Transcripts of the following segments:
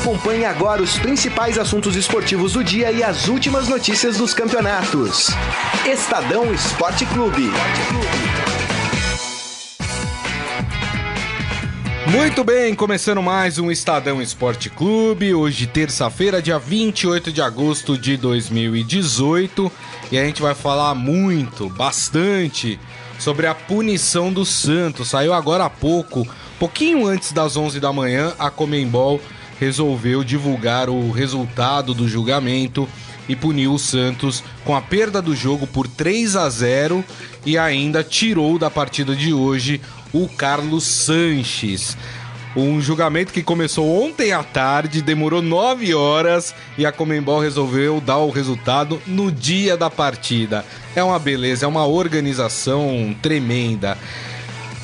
Acompanhe agora os principais assuntos esportivos do dia e as últimas notícias dos campeonatos. Estadão Esporte Clube. Muito bem, começando mais um Estadão Esporte Clube, hoje terça-feira, dia 28 de agosto de 2018, e a gente vai falar muito, bastante, sobre a punição do Santos. Saiu agora há pouco, pouquinho antes das 11 da manhã, a Comembol resolveu divulgar o resultado do julgamento e puniu o Santos com a perda do jogo por 3 a 0 e ainda tirou da partida de hoje o Carlos Sanches. Um julgamento que começou ontem à tarde, demorou nove horas e a Comembol resolveu dar o resultado no dia da partida. É uma beleza, é uma organização tremenda.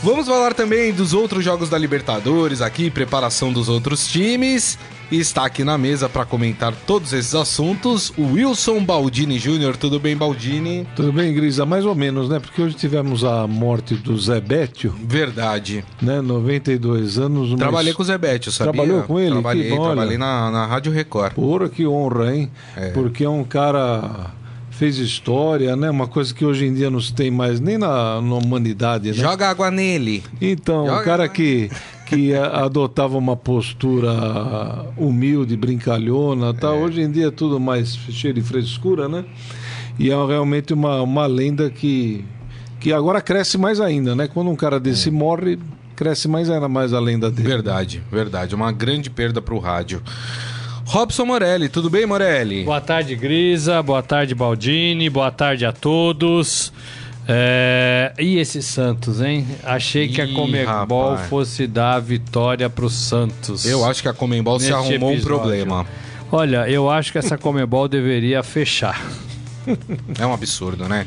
Vamos falar também dos outros jogos da Libertadores aqui, preparação dos outros times. E está aqui na mesa para comentar todos esses assuntos o Wilson Baldini Júnior. Tudo bem, Baldini? Tudo bem, Grisa? Mais ou menos, né? Porque hoje tivemos a morte do Zé Bétio. Verdade. Né? 92 anos. Mas... Trabalhei com o Zé Bétio, sabia? Trabalhou com ele? Trabalhei, bom, trabalhei na, na Rádio Record. Porra, que honra, hein? É. Porque é um cara fez história, né? Uma coisa que hoje em dia não se tem mais nem na, na humanidade, né? Joga água nele. Então, Joga o cara que, que adotava uma postura humilde, brincalhona, tá? É. Hoje em dia é tudo mais cheio de frescura, né? E é realmente uma, uma lenda que, que agora cresce mais ainda, né? Quando um cara desse é. morre, cresce mais ainda mais a lenda dele. Verdade, verdade. Uma grande perda para o rádio. Robson Morelli, tudo bem, Morelli? Boa tarde, Grisa. Boa tarde, Baldini. Boa tarde a todos. É... E esse Santos, hein? Achei que a Comembol rapaz. fosse dar a vitória pro Santos. Eu acho que a Comembol se arrumou episódio. um problema. Olha, eu acho que essa Comembol deveria fechar. É um absurdo, né?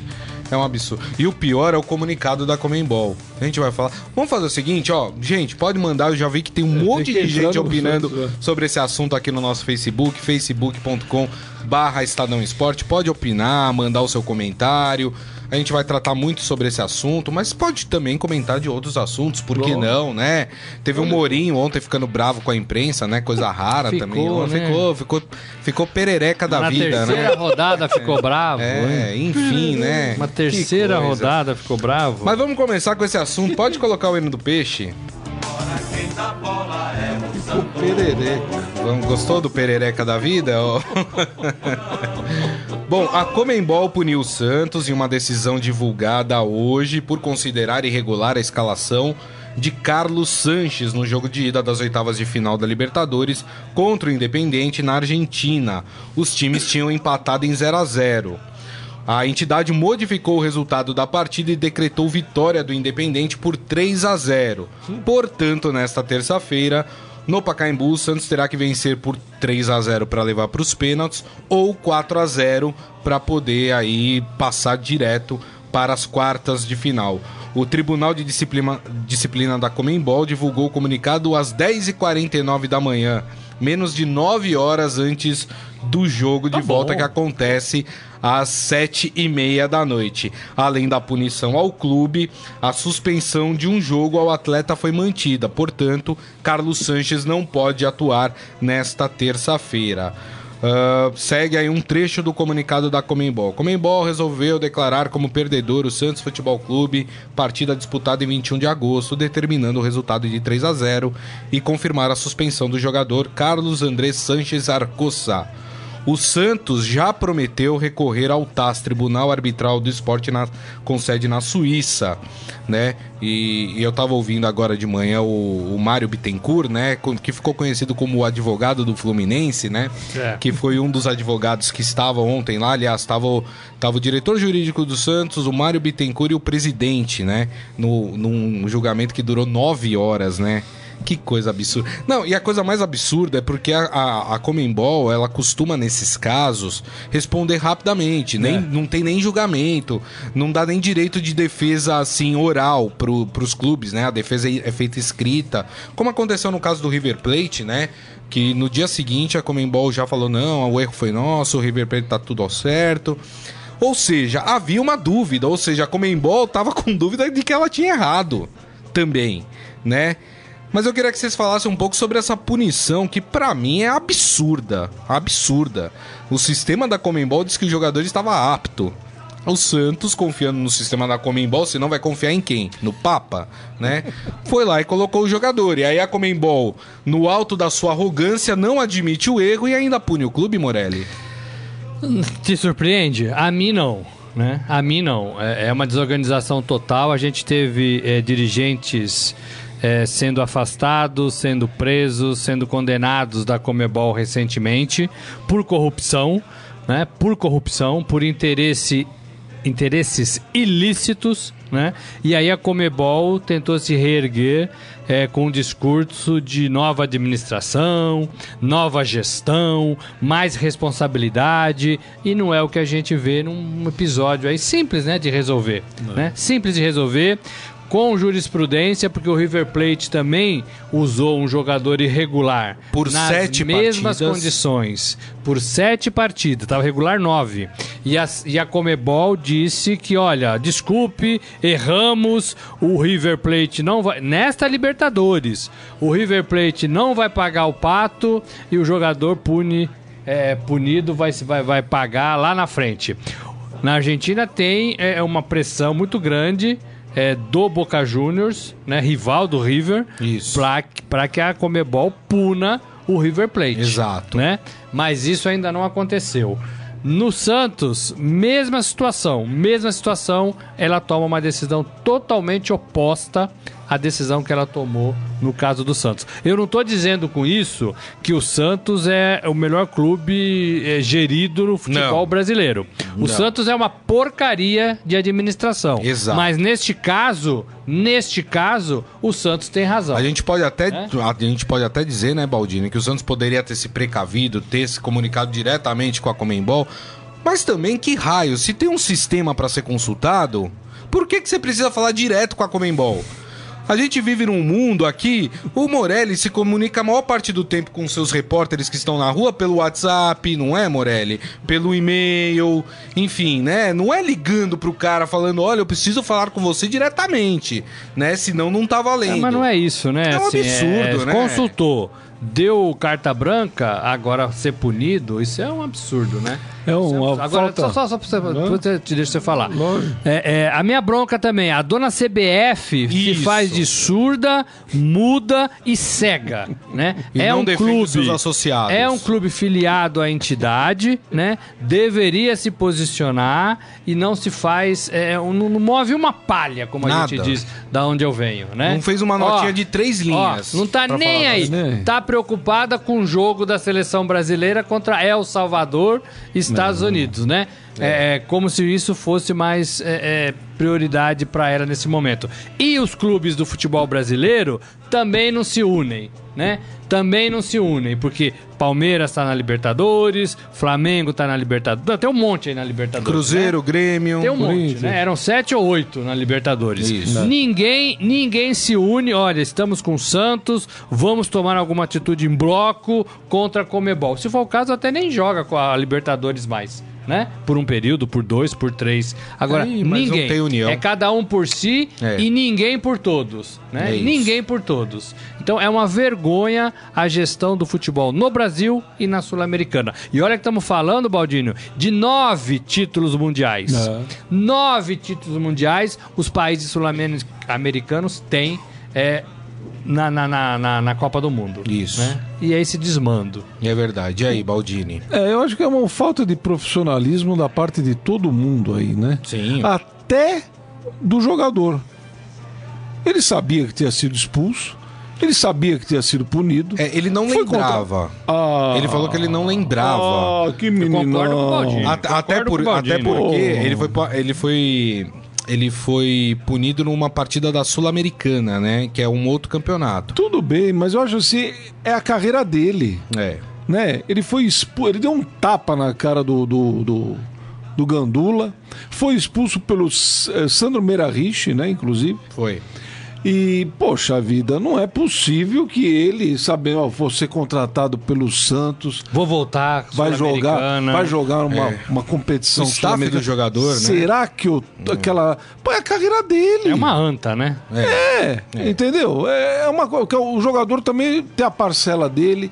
É um absurdo. E o pior é o comunicado da Comembol. A gente vai falar. Vamos fazer o seguinte, ó. Gente, pode mandar. Eu já vi que tem um é, monte de gente opinando Santos, sobre esse assunto aqui no nosso Facebook, facebook.com barra Estadão Esporte. Pode opinar, mandar o seu comentário. A gente vai tratar muito sobre esse assunto, mas pode também comentar de outros assuntos, por que não, né? Teve um Mourinho ontem ficando bravo com a imprensa, né? Coisa rara ficou, também. Né? Ficou, ficou, ficou perereca da Na vida, né? Na terceira rodada ficou bravo. É, enfim, né? Uma terceira rodada ficou bravo. Mas vamos começar com esse assunto. Pode colocar o hino do peixe? O perereca. Gostou do perereca da vida? Bom, a Comembol puniu o Santos em uma decisão divulgada hoje por considerar irregular a escalação de Carlos Sanches no jogo de ida das oitavas de final da Libertadores contra o Independente na Argentina. Os times tinham empatado em 0 a 0. A entidade modificou o resultado da partida e decretou vitória do Independente por 3 a 0. Portanto, nesta terça-feira, no Pacaembu, o Santos terá que vencer por 3 a 0 para levar para os pênaltis ou 4 a 0 para poder aí passar direto para as quartas de final. O Tribunal de Disciplina, Disciplina da Comembol divulgou o comunicado às 10h49 da manhã, menos de 9 horas antes do jogo de tá volta bom. que acontece às sete e meia da noite. Além da punição ao clube, a suspensão de um jogo ao atleta foi mantida. Portanto, Carlos Sanches não pode atuar nesta terça-feira. Uh, segue aí um trecho do comunicado da Comembol. Comembol resolveu declarar como perdedor o Santos Futebol Clube, partida disputada em 21 de agosto, determinando o resultado de 3 a 0 e confirmar a suspensão do jogador Carlos Andrés Sanches Arcosa. O Santos já prometeu recorrer ao TAS, Tribunal Arbitral do Esporte, na, com sede na Suíça, né? E, e eu estava ouvindo agora de manhã o, o Mário Bittencourt, né? Que ficou conhecido como o advogado do Fluminense, né? É. Que foi um dos advogados que estava ontem lá. Aliás, estava o, tava o diretor jurídico do Santos, o Mário Bittencourt e o presidente, né? No, num julgamento que durou nove horas, né? Que coisa absurda. Não, e a coisa mais absurda é porque a, a, a Comembol, ela costuma, nesses casos, responder rapidamente. Nem, é. Não tem nem julgamento, não dá nem direito de defesa, assim, oral pro, pros clubes, né? A defesa é feita escrita. Como aconteceu no caso do River Plate, né? Que no dia seguinte a Comembol já falou: não, o erro foi nosso, o River Plate tá tudo ao certo. Ou seja, havia uma dúvida, ou seja, a Comembol tava com dúvida de que ela tinha errado também, né? Mas eu queria que vocês falassem um pouco sobre essa punição que para mim é absurda, absurda. O sistema da Comembol diz que o jogador estava apto. O Santos, confiando no sistema da Comembol, se não vai confiar em quem? No Papa, né? Foi lá e colocou o jogador. E aí a Comembol, no alto da sua arrogância, não admite o erro e ainda pune o clube, Morelli. Te surpreende? A mim não. Né? A mim não. É, é uma desorganização total. A gente teve é, dirigentes é, sendo afastados, sendo presos, sendo condenados da Comebol recentemente por corrupção, né? Por corrupção, por interesse interesses ilícitos, né? E aí a Comebol tentou se reerguer é, com um discurso de nova administração, nova gestão, mais responsabilidade e não é o que a gente vê num episódio aí simples, né, de resolver, né? Simples de resolver com jurisprudência, porque o River Plate também usou um jogador irregular por nas sete mesmas partidas. condições, por sete partidas, estava regular nove. E a, e a Comebol disse que, olha, desculpe, erramos, o River Plate não vai. Nesta Libertadores, o River Plate não vai pagar o pato e o jogador pune, é, punido vai, vai, vai pagar lá na frente. Na Argentina tem é, uma pressão muito grande é, do Boca Juniors, né, rival do River, para que a Comebol puna o River Plate. Exato. Né? Mas isso ainda não aconteceu. No Santos, mesma situação, mesma situação, ela toma uma decisão totalmente oposta à decisão que ela tomou no caso do Santos. Eu não estou dizendo com isso que o Santos é o melhor clube é, gerido no futebol Não. brasileiro. O Não. Santos é uma porcaria de administração. Exato. Mas neste caso, neste caso, o Santos tem razão. A gente pode até É? a gente pode até dizer, né, Baldini, que o Santos poderia ter se precavido, ter se comunicado diretamente com a Comembol, mas também que raio, se tem um sistema para ser consultado, por que que você precisa falar direto com a Comembol? A gente vive num mundo aqui, o Morelli se comunica a maior parte do tempo com seus repórteres que estão na rua pelo WhatsApp, não é, Morelli? Pelo e-mail, enfim, né? Não é ligando pro cara falando, olha, eu preciso falar com você diretamente, né? Senão não tá valendo. É, mas não é isso, né? É um absurdo, né? Consultou, deu carta branca, agora ser punido, isso é um absurdo, né? É uma Agora, falta... só, só, só pra você, pra você- te deixa você falar. É, é, a minha bronca também, a dona CBF se Isso. faz de surda, muda e cega, né? E é não um clube, seus associados. É um clube filiado à entidade, né? Deveria se posicionar e não se faz, é, um- não, move uma palha, como a Nada. gente diz, da onde eu venho, né? Não fez uma notinha de três linhas Ó, não tá nem aí. Tá preocupada com o jogo da seleção brasileira contra El Salvador e Estados Unidos, né? É. é como se isso fosse mais é, é, prioridade para ela nesse momento. E os clubes do futebol brasileiro também não se unem, né? Também não se unem, porque Palmeiras tá na Libertadores, Flamengo tá na Libertadores, tem um monte aí na Libertadores. né? Cruzeiro, Grêmio. Tem um monte, né? Eram sete ou oito na Libertadores. Isso. Ninguém, ninguém se une. Olha, estamos com o Santos, vamos tomar alguma atitude em bloco contra a Comebol. Se for o caso, até nem joga com a Libertadores mais. Né? Por um período, por dois, por três. Agora, não ninguém. tem união. É cada um por si É. e ninguém por todos. Né? É ninguém por todos. Então é uma vergonha a gestão do futebol no Brasil e na Sul-Americana. E olha que estamos falando, Baldinho, de nove títulos mundiais. É. Nove títulos mundiais os países sul-americanos têm é, na, na, na, na- na Copa do Mundo. Isso. né? E é esse desmando. É verdade. E aí, Baldini? É, eu acho que é uma falta de profissionalismo da parte de todo mundo aí, né? Sim. Até do jogador. Ele sabia que tinha sido expulso, ele sabia que tinha sido punido. É, ele não Foi lembrava. Ah, Ele falou que ele não lembrava. Ah, que menino. Até, até, por, até porque Oh. ele foi, ele foi ele foi punido numa partida da Sul-Americana, né? Que é um outro campeonato. Tudo bem, mas eu acho assim, é a carreira dele, É. né? Ele foi expulso, ele deu um tapa na cara do, do, do, do Gandula, foi expulso pelo eh, Sandro Meirahich, né, inclusive. Foi. E, poxa vida, não é possível que ele, sabendo, ó, vou ser contratado pelo Santos. Vou voltar, vai jogar, vai jogar uma, é. uma competição. O staff do jogador, né? Será que o, aquela. Pô, é a carreira dele. É uma anta, né? É, é, é. entendeu? É, é uma O jogador também tem a parcela dele.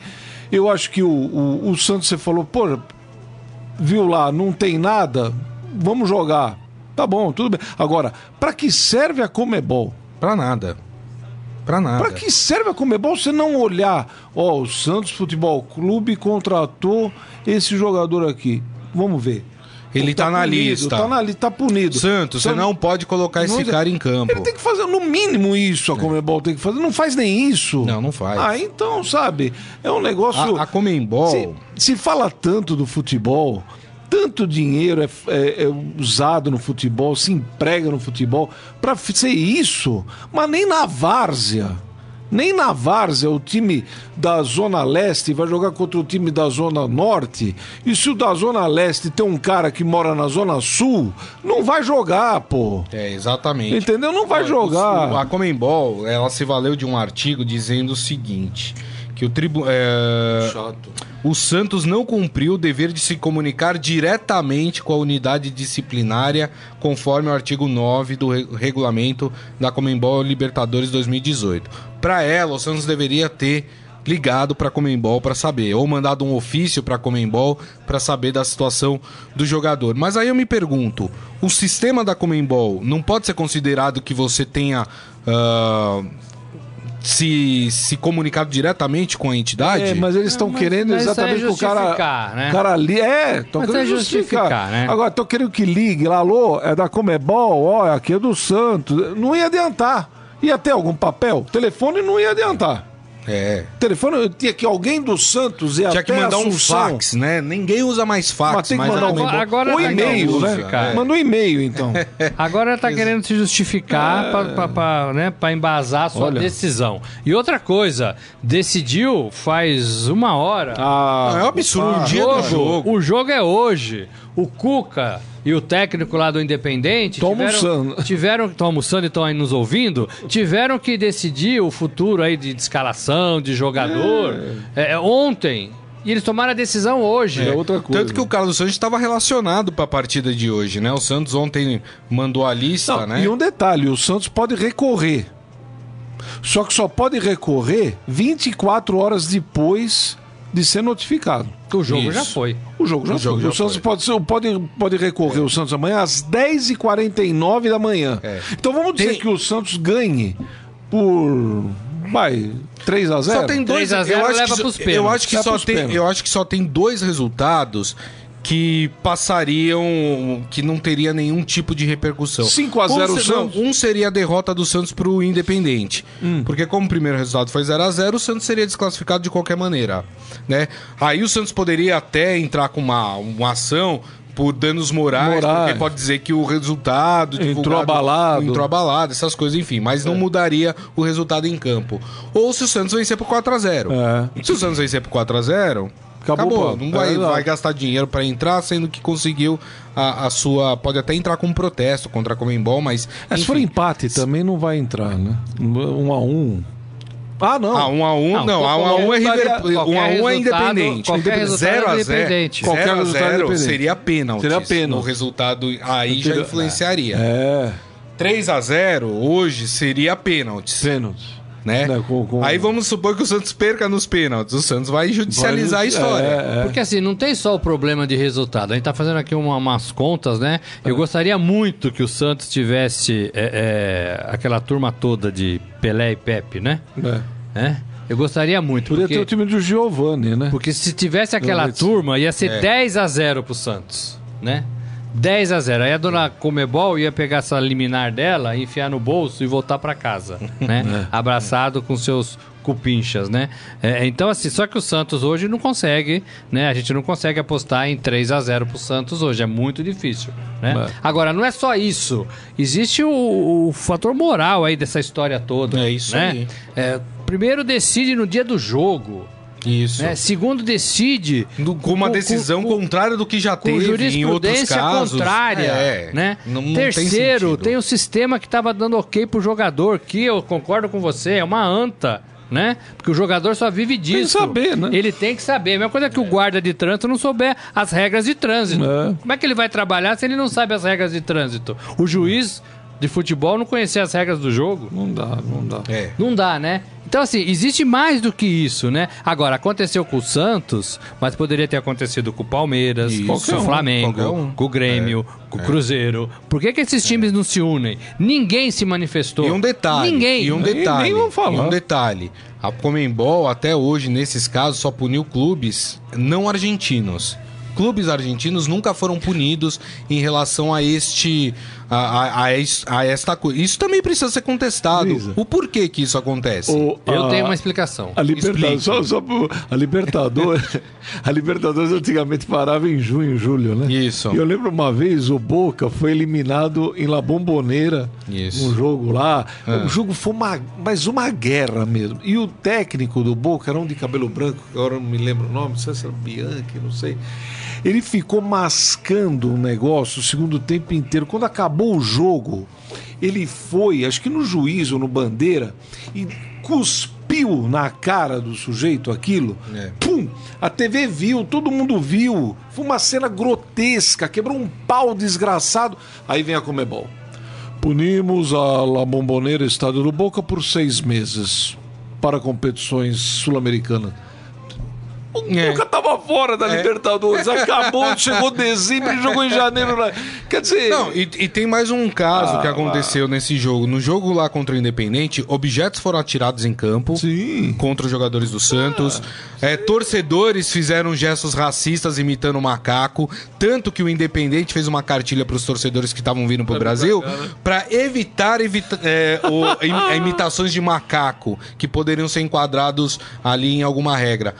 Eu acho que o, o, o Santos, você falou, pô, viu lá, não tem nada, vamos jogar. Tá bom, tudo bem. Agora, para que serve a Comebol? Para nada. Para nada. Para que serve a Comebol você não olhar, ó, o Santos Futebol Clube contratou esse jogador aqui. Vamos ver. Ele tá, tá na punido, lista. Tá, na, tá punido. Santos, você não pode colocar esse cara em campo. Ele tem que fazer, no mínimo, isso a é. Comembol tem que fazer. Não faz nem isso. Não, não faz. Ah, então, sabe? É um negócio. A, a Comembol. Se, se fala tanto do futebol tanto dinheiro é, é, é, usado no futebol, se emprega no futebol para ser isso, mas nem na várzea. Nem na várzea o time da Zona Leste vai jogar contra o time da Zona Norte. E se o da Zona Leste tem um cara que mora na Zona Sul, não vai jogar, pô. É, exatamente. Entendeu? Não vai jogar. a Comembol, ela se valeu de um artigo dizendo o seguinte: que o tribu é... O Santos não cumpriu o dever de se comunicar diretamente com a unidade disciplinária, conforme o artigo 9 do regulamento da Comembol Libertadores 2018. Para ela, o Santos deveria ter ligado para a Comembol para saber, ou mandado um ofício para a Comembol para saber da situação do jogador. Mas aí eu me pergunto, o sistema da Comembol não pode ser considerado que você tenha uh, se, se comunicado diretamente com a entidade. É, mas eles estão querendo mas exatamente é que o cara. Né? O cara ali. É, estão querendo é justificar. justificar né? Agora, estão querendo que ligue lá, alô, é da Comebol, ó, aqui é do Santos. Não ia adiantar. Ia ter algum papel? O telefone não ia adiantar. É. Telefone, tinha que alguém do Santos e Tinha que mandar um fax, né? Ninguém usa mais fax. Mas tem que mandar um, agora um e-mail, né? É. Manda um e-mail, então. Agora tá querendo se justificar é. para né, embasar a sua Olha. decisão. E outra coisa, decidiu faz uma hora. Ah, é um absurdo. O dia do jogo. O jogo é hoje. O Cuca e o técnico lá do Independente tiveram, almoçando. tiveram estão almoçando e estão aí nos ouvindo tiveram que decidir o futuro aí de, de escalação de jogador é. É, ontem e eles tomaram a decisão hoje. É outra coisa. Tanto que o Carlos Santos estava relacionado para a partida de hoje, né? O Santos ontem mandou a lista, Não, né? E um detalhe, o Santos pode recorrer. Só que só pode recorrer 24 horas depois de ser notificado. O jogo Isso. já foi. O jogo já o jogo foi. Já o Santos Pode, ser, pode, pode recorrer é. o Santos amanhã às 10h49 da manhã. É. Então vamos dizer tem... que o Santos ganhe por. Vai, 3 a 0 Só tem 2 a 0 eu acho que, eu acho que só tem Eu acho que só tem dois resultados que passariam, que não teria nenhum tipo de repercussão. 5 a 0 um, Santos. um seria a derrota do Santos para o Independente, hum. porque como o primeiro resultado foi 0 a 0 o Santos seria desclassificado de qualquer maneira, né? Aí o Santos poderia até entrar com uma, uma ação por danos morais, morais, porque pode dizer que o resultado entrou abalado, entrou abalado, essas coisas, enfim, mas não é. mudaria o resultado em campo. Ou se o Santos vencer por 4 a 0. É. Se o Santos vencer por 4 a 0, Acabou. Acabou. Não vai, é, vai gastar dinheiro para entrar, sendo que conseguiu a, a, sua. Pode até entrar com um protesto contra a Comembol, mas. É, se for empate, também não vai entrar, né? Um a um. Ah, não. Ah, 1 um a 1 um, não. não a 1 um a 1 um é River, 1 um a 1 é independente. 0 a 0. Qualquer 0 a 0 seria pênalti. Seria pênalti. O resultado aí já influenciaria. É. 3 a 0 hoje seria pênalti. Pênalti né? com, com... Aí vamos supor que o Santos perca nos pênaltis. O Santos vai judicializar vai, a história. É, é. Porque assim, não tem só o problema de resultado. A gente tá fazendo aqui uma, umas contas, né? Eu é. gostaria muito que o Santos tivesse é, é, aquela turma toda de Pelé e Pepe, né? É. Eu gostaria muito. Podia porque... ter o time do Giovanni, né? Porque se tivesse aquela turma, ia ser 10 a 0 pro Santos, né? 10 a 0. Aí a dona Comebol ia pegar essa liminar dela, enfiar no bolso e voltar para casa, né? É. Abraçado com seus cupinchas, né? É, então, assim, só que o Santos hoje não consegue, né? A gente não consegue apostar em 3 a 0 pro Santos hoje, é muito difícil, né? É. Agora, não é só isso. Existe o, o, fator moral aí dessa história toda. É isso né? aí. É, primeiro decide no dia do jogo. Isso. Né? Segundo decide. com uma decisão com, contrária do que já teve em outros casos. contrária. É, né? Não, não Terceiro, tem, tem o sistema que estava dando ok pro jogador, que eu concordo com você, é uma anta né? Porque o jogador só vive disso. Tem que saber, né? Ele tem que saber. A mesma coisa que o guarda de trânsito não souber as regras de trânsito. É. Como é que ele vai trabalhar se ele não sabe as regras de trânsito? O juiz de futebol não conhecer as regras do jogo? Não dá, não dá. É. Não dá, né? Então, assim, existe mais do que isso, né? Agora, aconteceu com o Santos, mas poderia ter acontecido com o Palmeiras, isso. com o Flamengo, um. com o Grêmio, é. com o é. Cruzeiro. Por que, que esses é. times não se unem? Ninguém se manifestou. E um detalhe. Ninguém. E um detalhe. Nem, nem falar. E um detalhe. A Comembol, até hoje, nesses casos, só puniu clubes não argentinos clubes argentinos nunca foram punidos em relação a este a, a, a, a esta coisa. Isso também precisa ser contestado. O porquê que isso acontece? O, Eu a, tenho uma explicação. A Libertadores, só, só, a Libertadores, a Libertadores antigamente parava em junho, julho, né? Isso. E eu lembro uma vez o Boca foi eliminado em La Bombonera, Isso. um jogo lá. Ah. O jogo foi uma, mas uma guerra mesmo. E o técnico do Boca era um de cabelo branco, agora não me lembro o nome, não sei se era Bianchi, não sei. Ele ficou mascando o negócio o segundo tempo inteiro. Quando acabou o jogo, ele foi, acho que no juiz ou no bandeira, e cuspiu na cara do sujeito aquilo. É. Pum! A TV viu, todo mundo viu. Foi uma cena grotesca, quebrou um pau desgraçado. Aí vem a Comebol. Punimos a La Bombonera Estádio do Boca por seis meses para competições sul-americanas. É. Boca tava fora da é. Libertadores, acabou, chegou dezembro e jogou em janeiro. Quer dizer. Não, e, e tem mais um caso ah, que aconteceu lá. nesse jogo. No jogo lá contra o Independente, objetos foram atirados em campo Sim. contra os jogadores do Santos. Ah, é, torcedores fizeram gestos racistas imitando o macaco. Tanto que o Independente fez uma cartilha para os torcedores que estavam vindo para o Brasil para evitar evita é, o, imitações de macaco que poderiam ser enquadrados ali em alguma regra.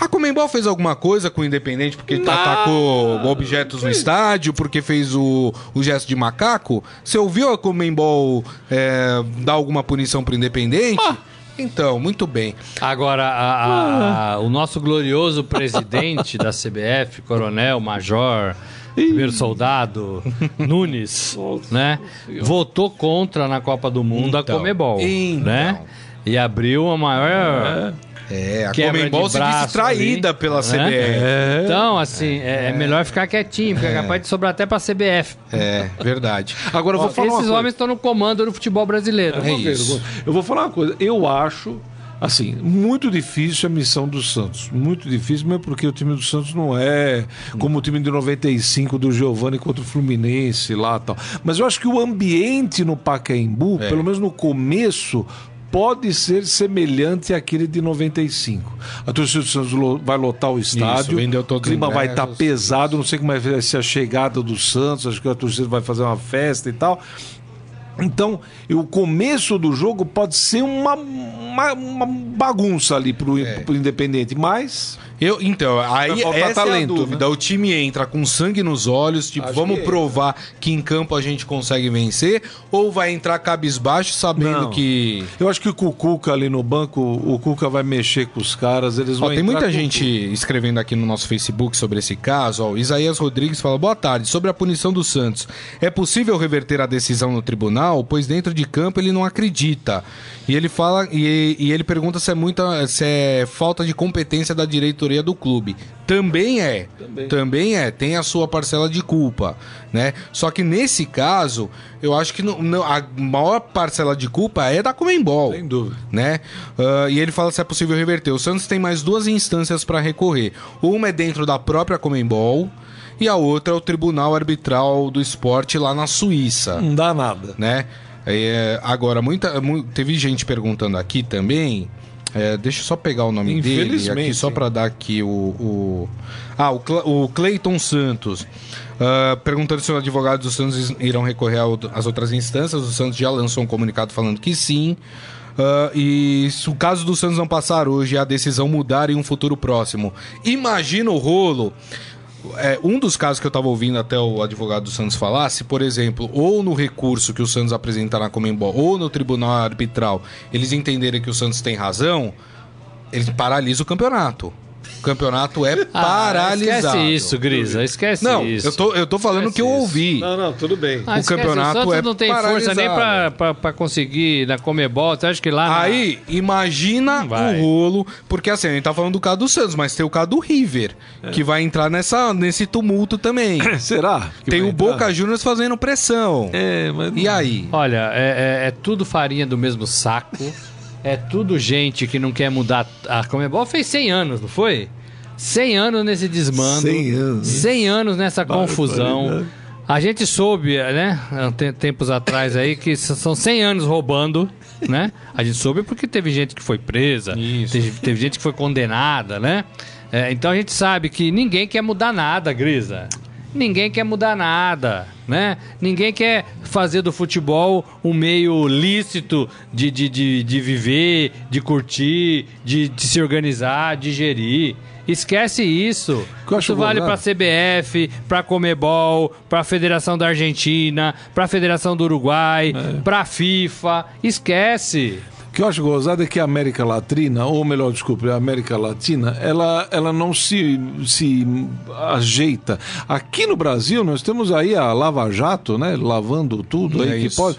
A Comembol fez alguma coisa com o Independente porque Não. atacou objetos no estádio, porque fez o, o gesto de macaco? Você ouviu a Comembol é, dar alguma punição pro Independente? Ah. Então, muito bem. Agora, a, a, a, o nosso glorioso presidente da CBF, coronel, major, primeiro soldado, Nunes, né? Votou contra na Copa do Mundo então, a Comebol, então. né? E abriu a maior... É é, a Comembol se disse traída ali, pela? CBF. É. Então, assim, é, é, melhor ficar quietinho, porque é, é capaz de sobrar até pra CBF. É, verdade. Agora eu vou falar Esses homens estão no comando do futebol brasileiro. É, isso. Eu vou falar uma coisa. Eu acho assim, muito difícil a missão do Santos. Muito difícil, mesmo porque o time do Santos não é como o time de 95 do Giovani contra o Fluminense lá tal. Mas eu acho que o ambiente no Pacaembu, é. pelo menos no começo, pode ser semelhante àquele de 95. A torcida do Santos vai lotar o estádio, Isso, o clima vai estar tá pesado, não sei como vai ser a chegada do Santos, acho que a torcida vai fazer uma festa e tal. Então, o começo do jogo pode ser uma, uma, uma bagunça ali pro, é. pro Independente, mas eu, então, aí essa talento, é a dúvida. Né? O time entra com sangue nos olhos, tipo, Acho vamos que é. provar que em campo a gente consegue vencer, ou vai entrar cabisbaixo sabendo Não. que. Eu acho que com o Cuca ali no banco, o Cuca vai mexer com os caras, eles vão ó, Tem muita gente escrevendo aqui no nosso Facebook sobre esse caso. Ó, Isaías Rodrigues fala: boa tarde. Sobre a punição do Santos, é possível reverter a decisão no tribunal, pois dentro de campo ele não acredita. E ele fala e, e ele pergunta se é muita se é falta de competência da diretoria do clube. Também é. Também. Também é, tem a sua parcela de culpa, né? Só que nesse caso, eu acho que não, não, a maior parcela de culpa é da Comembol. Sem dúvida. Né? Uh, e ele fala se é possível reverter. O Santos tem mais duas instâncias para recorrer. Uma é dentro da própria Comembol e a outra é o Tribunal Arbitral do Esporte lá na Suíça. Não dá nada. Né? É, agora, muita, teve gente perguntando aqui também. É, deixa eu só pegar o nome dele aqui, só para dar aqui o. o... Ah, o, o Cleiton Santos. Uh, perguntando se os advogados do Santos irão recorrer às outras instâncias. O Santos já lançou um comunicado falando que sim. Uh, e se o caso do Santos não passar hoje e a decisão mudar em um futuro próximo, imagina o rolo é, um dos casos que eu estava ouvindo até o advogado do Santos falar, se, por exemplo, ou no recurso que o Santos apresentar na Comembol, ou no tribunal arbitral, eles entenderem que o Santos tem razão, eles paralisam o campeonato. O campeonato é ah, paralisado. Esquece isso, Grisa. Esquece não, isso. Eu tô, eu tô falando o que eu ouvi. Não, não, tudo bem. Ah, o campeonato o é não tem paralisado. força nem pra, pra, pra, conseguir na Comebol. Você acha que lá. Aí, na... imagina o rolo. Porque assim, a gente tá falando do caso do Santos, mas tem o caso do River, é. que vai entrar nessa, nesse tumulto também. Será? Tem o entrar? Boca Juniors fazendo pressão. É, mas. E aí? Olha, é, é, é tudo farinha do mesmo saco. É tudo gente que não quer mudar. A Comebol fez 100 anos, não foi? 100 anos nesse desmando. 100 anos. 100 anos nessa confusão. A gente soube, né, tempos atrás aí, que são 100 anos roubando, né? A gente soube porque teve gente que foi presa, teve, teve, gente que foi condenada, né? É, então a gente sabe que ninguém quer mudar nada, Grisa. Ninguém quer mudar nada, né? Ninguém quer fazer do futebol um meio lícito de, de, de, de viver, de curtir, de, de se organizar, de gerir. Esquece isso. Isso vale para CBF, para Comebol, para a Federação da Argentina, para a Federação do Uruguai, é. para a FIFA. Esquece. O que eu acho gozado é que a América Latina, ou melhor, desculpe, a América Latina, ela, ela não se, se ajeita. Aqui no Brasil, nós temos aí a Lava Jato, né? Lavando tudo é aí isso. que pode.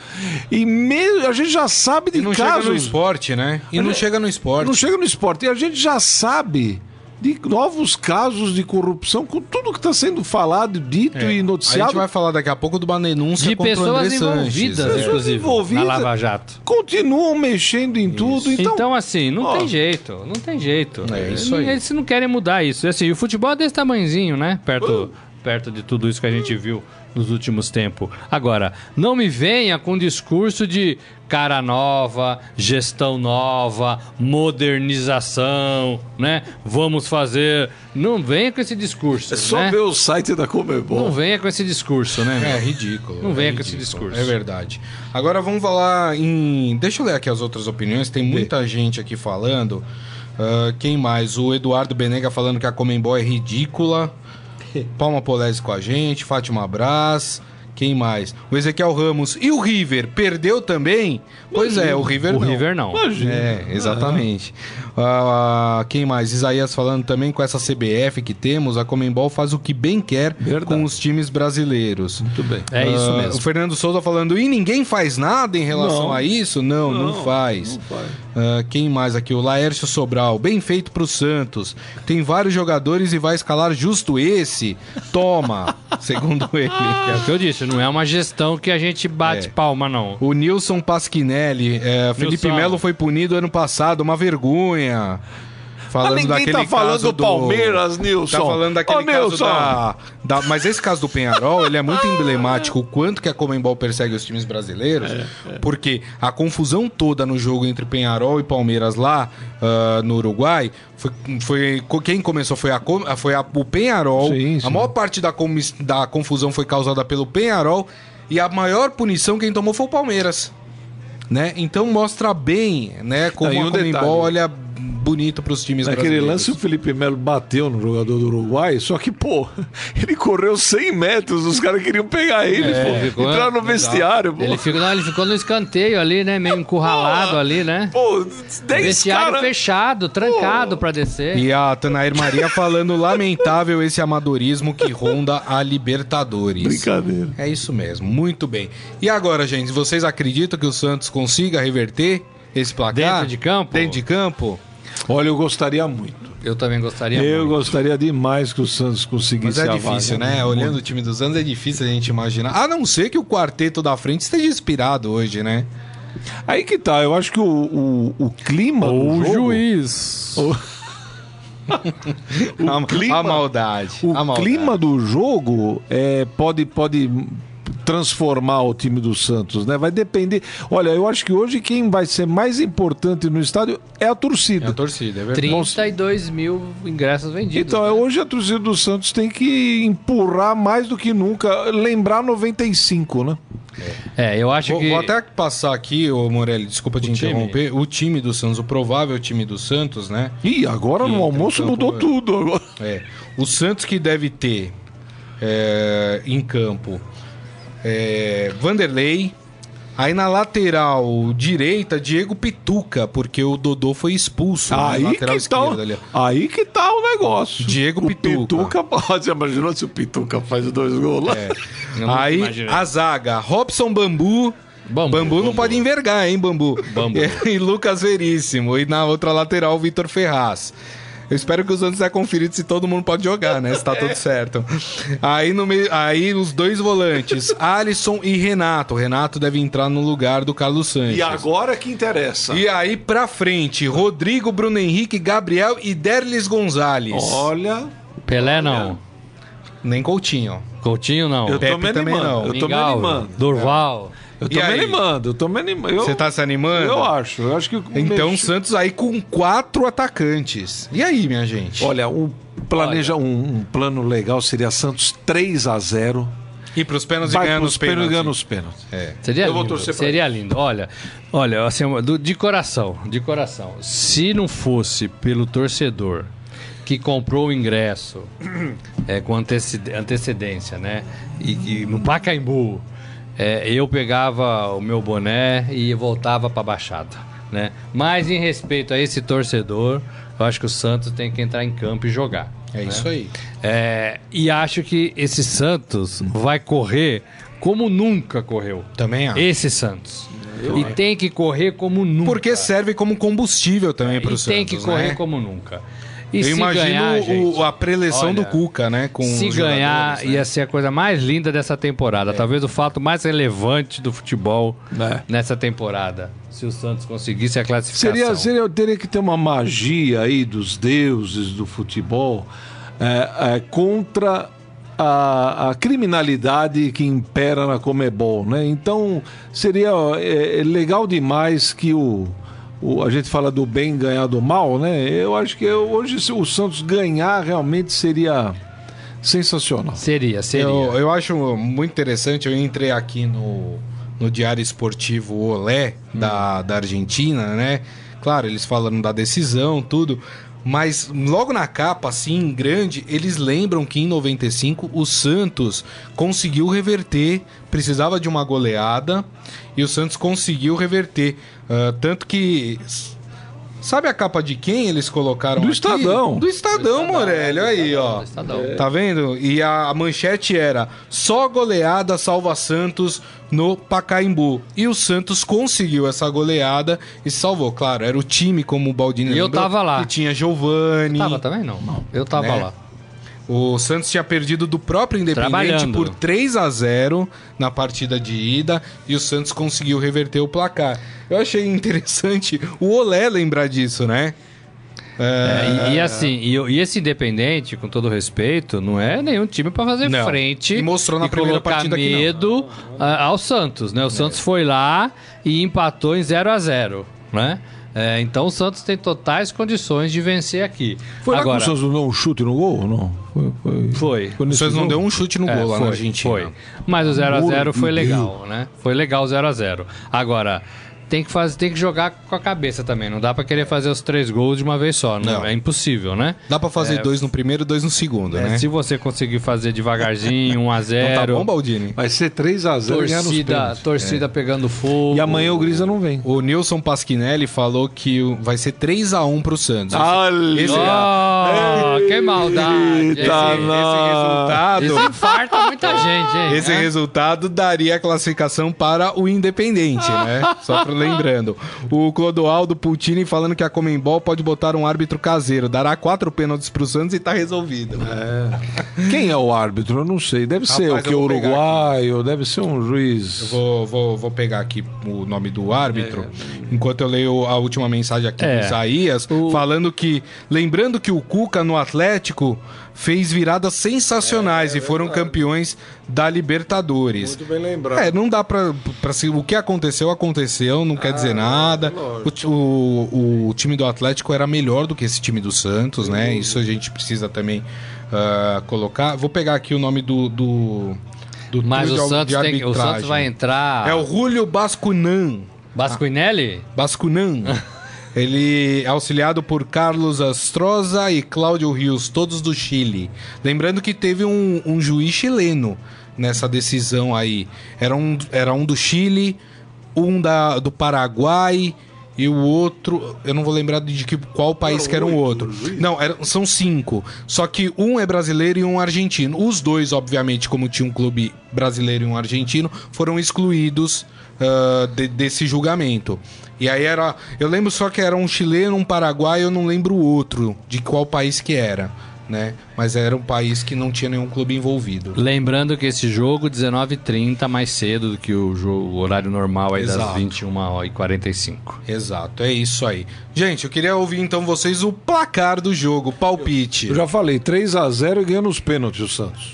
E mesmo, a gente já sabe de e não casos... chega no esporte, né? E não chega no esporte. Não chega no esporte. E a gente já sabe de novos casos de corrupção com tudo que está sendo falado, dito é. e noticiado. A gente vai falar daqui a pouco de uma denúncia de contra pessoas envolvidas, Sanches, inclusive, envolvidas na Lava Jato. Continuam mexendo em isso. tudo. Então, então assim, não ó, tem jeito, não tem jeito. É isso aí. Eles não querem mudar isso. E, assim, o futebol é desse tamanhozinho, né? Perto, uh. perto de tudo isso que a gente viu nos últimos tempos. Agora, não me venha com discurso de cara nova, gestão nova, modernização, né? Vamos fazer. Não venha com esse discurso. É só né? ver o site da Comebol. Não venha com esse discurso, né? É ridículo. Não venha é com esse discurso. É verdade. Agora vamos falar em. Deixa eu ler aqui as outras opiniões. Tem muita gente aqui falando. Uh, quem mais? O Eduardo Benega falando que a Comembol é ridícula. Palma Polese com a gente, Fátima Brás. Quem mais? O Ezequiel Ramos. E o River? Perdeu também? Pois é, o River o não. O River não. Imagina. É, exatamente. Ah. Uh, quem mais? Isaías falando também com essa CBF que temos, a Comembol faz o que bem quer Verdade. com os times brasileiros. Muito bem. É uh, isso mesmo. O Fernando Souza falando, e ninguém faz nada em relação não. a isso? Não, não, não faz. Não faz. Uh, quem mais aqui? O Laércio Sobral. Bem feito pro Santos. Tem vários jogadores e vai escalar justo esse. Toma, segundo ele. É o que eu disse, não é uma gestão que a gente bate é. palma, não. O Nilson Pasquinelli. É, Felipe Melo foi punido ano passado, uma vergonha. Falando mas ninguém tá falando do Palmeiras, Nilson. Tá falando daquele Ô, caso Nilson. da, da, Mas esse caso do Penharol, ele é muito emblemático o quanto que a Comembol persegue os times brasileiros, é, é. porque a confusão toda no jogo entre Penharol e Palmeiras lá uh, no Uruguai foi, foi quem começou foi, a, foi a, o Penharol. Sim, sim. A maior parte da, da confusão foi causada pelo Penharol e a maior punição quem tomou foi o Palmeiras. Né? Então mostra bem, né, como Não, um a Comembol olha bonito para os times Naquele brasileiros. lance o Felipe Melo bateu no jogador do Uruguai, só que, pô, ele correu 100 metros, os caras queriam pegar ele, é, pô, ficou, entrar no vestiário, pô. Ele ficou, não, ele ficou no escanteio ali, né, meio encurralado ali, né? Pô, 10 Vestiário cara... fechado, trancado para descer. E a Tanair Maria falando lamentável esse amadorismo que ronda a Libertadores. Brincadeira. É isso mesmo, muito bem. E agora, gente, vocês acreditam que o Santos consiga reverter esse placar? Dentro de campo? Dentro de campo? Olha, eu gostaria muito. Eu também gostaria eu muito. gostaria demais que o Santos conseguisse Mas é difícil, vaga, né? Olhando o time do Santos é difícil a gente imaginar. A não ser que o quarteto da frente esteja inspirado hoje, né? Aí que tá, eu acho que o, o, o clima Ou o jogo, juiz. O... o clima, a maldade. O a maldade. clima do jogo é, pode, pode transformar o time do Santos, né? Vai depender. Olha, eu acho que hoje quem vai ser mais importante no estádio é a torcida. É a torcida, é verdade. 32 mil ingressos vendidos. Então, né? hoje a torcida do Santos tem que empurrar mais do que nunca, lembrar 95, né? É, eu acho vou, que. Vou até passar aqui, ô Morelli, desculpa te interromper. O time do Santos, o provável time do Santos, né? Ih, agora no almoço campo, mudou tudo. Agora. É. O Santos que deve ter é, em campo é, Vanderlei, Aí na lateral direita, Diego Pituca, porque o Dodô foi expulso. Aí na que, tá, ali. aí que tá o negócio. Diego o Pituca. Pituca, você imaginou se o Pituca faz dois gols lá? É. Aí a zaga, Robson Bambu. Bambu, Bambu não bambu. pode envergar, hein, Bambu? Bambu. E Lucas Veríssimo. E na outra lateral, Vitor Ferraz. Eu espero que os Santos tenham conferido se todo mundo pode jogar, né? Se tá tudo certo. Aí, no meio, aí os dois volantes, Alisson e Renato. O Renato deve entrar no lugar do Carlos Sanches. E agora que interessa. E aí pra frente, Rodrigo, Bruno Henrique, Gabriel e Derlis Gonzalez. Olha. Pelé não. Nem Coutinho. Coutinho não. Eu tô Pepe também não. Eu tô me animando. Durval. Eu tô e me aí? animando, eu tô me animando. Você tá se animando? Eu acho, eu acho que... Então o Santos aí com quatro atacantes. E aí, minha gente? Olha, um, planeja, Olha. Um, um, plano legal seria Santos 3 a 0 e para os pênaltis e ganhar nos pênaltis. Ganhar nos pênaltis. É. Seria eu lindo. Seria lindo. Olha, olha, assim, de coração, de coração. Se não fosse pelo torcedor que comprou o ingresso é, com antecedência, né? E, e no Pacaembu é, eu pegava o meu boné e voltava para a Baixada. Né? Mas em respeito a esse torcedor, eu acho que o Santos tem que entrar em campo e jogar. É né? isso aí. É, e acho que esse Santos vai correr como nunca correu. Também acho. Esse Santos. Eu e acho. tem que correr como nunca. Porque serve como combustível também para o Santos. Tem que correr né? como nunca. E Eu imagino ganhar, o, a preleção olha, do Cuca, né? Com se ganhar, né? ia ser a coisa mais linda dessa temporada. É. Talvez o fato mais relevante do futebol é. nessa temporada. Se o Santos conseguisse a classificação. Seria, seria, teria que ter uma magia aí dos deuses do futebol é, é, contra a, a, criminalidade que impera na Comebol, né? Então seria é, legal demais que o o, a gente fala do bem ganhar do mal, né? Eu acho que hoje se o Santos ganhar realmente seria sensacional. Seria, seria. Eu, eu acho muito interessante, eu entrei aqui no, no Diário Esportivo Olé da, hum. da Argentina, né? Claro, eles falando da decisão, tudo. Mas logo na capa, assim, grande, eles lembram que em 95 o Santos conseguiu reverter, precisava de uma goleada e o Santos conseguiu reverter. Uh, tanto que. Sabe a capa de quem eles colocaram Do aqui? Estadão. Do Estadão, Morelli. Aí, ó. Tá vendo? E a manchete era: só goleada salva Santos no Pacaembu. E o Santos conseguiu essa goleada e salvou. Claro, era o time como o Baldini E eu tava lá. Que tinha Giovani. Tava também? Não. não. Eu tava né? lá. O Santos tinha perdido do próprio Independente por 3 a 0 na partida de ida e o Santos conseguiu reverter o placar. Eu achei interessante o Olé lembrar disso, né? É, e, e, assim, e, e, esse Independente, com todo respeito, não é nenhum time para fazer não. frente e mostrou na e primeira partida medo ao Santos, né? O é. Santos foi lá e empatou em 0 a 0 né? É, então o Santos tem totais condições de vencer aqui. Foi Agora, lá que o Santos deu um chute no gol ou não? Foi. Foi. foi. O Santos não deu um chute no é, gol lá foi, na Argentina. Foi. Mas o 0x0 foi legal, né? Foi legal o 0x0. Agora, tem que, fazer, tem que jogar com a cabeça também. Não dá para querer fazer os três gols de uma vez só. Não, não. É impossível, né? Dá para fazer é, dois no primeiro e dois no segundo, é, né? Se você conseguir fazer devagarzinho, 1x0. tá bom, Baldini? Vai ser 3x0 Torcida, torcida é. pegando fogo. E amanhã o Grisa não vem. O Nilson Pasquinelli falou que vai ser 3x1 pro Santos. Ali. Esse, oh, que maldade. Esse, esse, resultado. Isso infarta muita gente, hein? Esse é? resultado daria a classificação para o Independente, né? Só pra lembrando. O Clodoaldo Putini falando que a Comembol pode botar um árbitro caseiro. Dará quatro pênaltis pro Santos e tá resolvido. É. Quem é o árbitro? Eu não sei. Deve Rapaz, ser o que? Uruguaio, deve ser um juiz. Eu vou, vou, vou pegar aqui o nome do árbitro, é. enquanto eu leio a última mensagem aqui é. do Isaías, o... falando que. Lembrando que o Cuca no Atlético fez viradas sensacionais é, é e foram campeões da Libertadores. Muito bem lembrado. É, não dá pra, pra se, o que aconteceu, aconteceu, não quer dizer ah, nada. O, o, o, time do Atlético era melhor do que esse time do Santos, né? Isso a gente precisa também uh, colocar. Vou pegar aqui o nome do. do, do Mas o Santos, tem, o Santos vai entrar. É o Julio Bascunan. Bascuinelli? Ah, Bascunan. Ele é auxiliado por Carlos Astroza e Cláudio Rios, todos do Chile. Lembrando que teve um, um juiz chileno nessa decisão aí. Era um, era um do Chile, um da, do Paraguai e o outro, eu não vou lembrar de que, qual país que era o outro. Não, era, são cinco. Só que um é brasileiro e um argentino. Os dois, obviamente, como tinha um clube brasileiro e um argentino, foram excluídos uh, de, desse julgamento. E aí era. Eu lembro só que era um chileno, um paraguaio, eu não lembro o outro, de qual país que era né? Mas era um país que não tinha nenhum clube envolvido. Lembrando que esse jogo 19h30 mais cedo do que o, jogo, o horário normal aí Exato. das 21h45. Exato, é isso aí. Gente, eu queria ouvir então vocês o placar do jogo, palpite. Eu já falei, 3 a 0 e ganha nos pênaltis o Santos.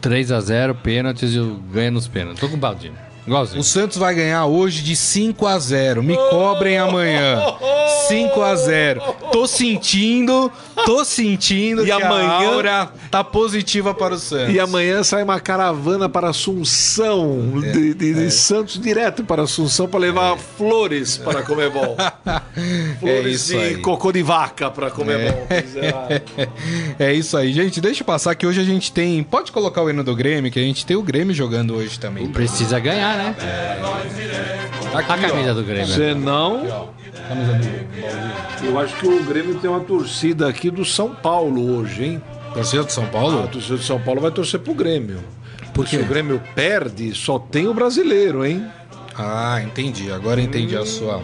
3 a 0 pênaltis e ganha nos pênaltis. Tô com o Baldini. Igualzinho. O Santos vai ganhar hoje de 5 a 0. Me cobrem amanhã. 5 a 0. Tô sentindo, tô sentindo e que amanhã... a aura tá positiva para o Santos. E amanhã sai uma caravana para Assunção, é, de, de, de é. Santos direto para Assunção para levar é. flores para Comebol. É flores é de cocô de vaca para Comebol. É. é isso aí, gente. Deixa eu passar que hoje a gente tem. Pode colocar o hino do Grêmio, que a gente tem o Grêmio jogando hoje também. Precisa ganhar né? Tá aqui, a camisa do Grêmio. Senão. Eu acho que o Grêmio tem uma torcida aqui do São Paulo hoje, hein? Torcida do São Paulo? Ah, a torcida do São Paulo vai torcer pro Grêmio. Porque se o Grêmio perde, só tem o brasileiro, hein? Ah, entendi. Agora entendi hum, a sua.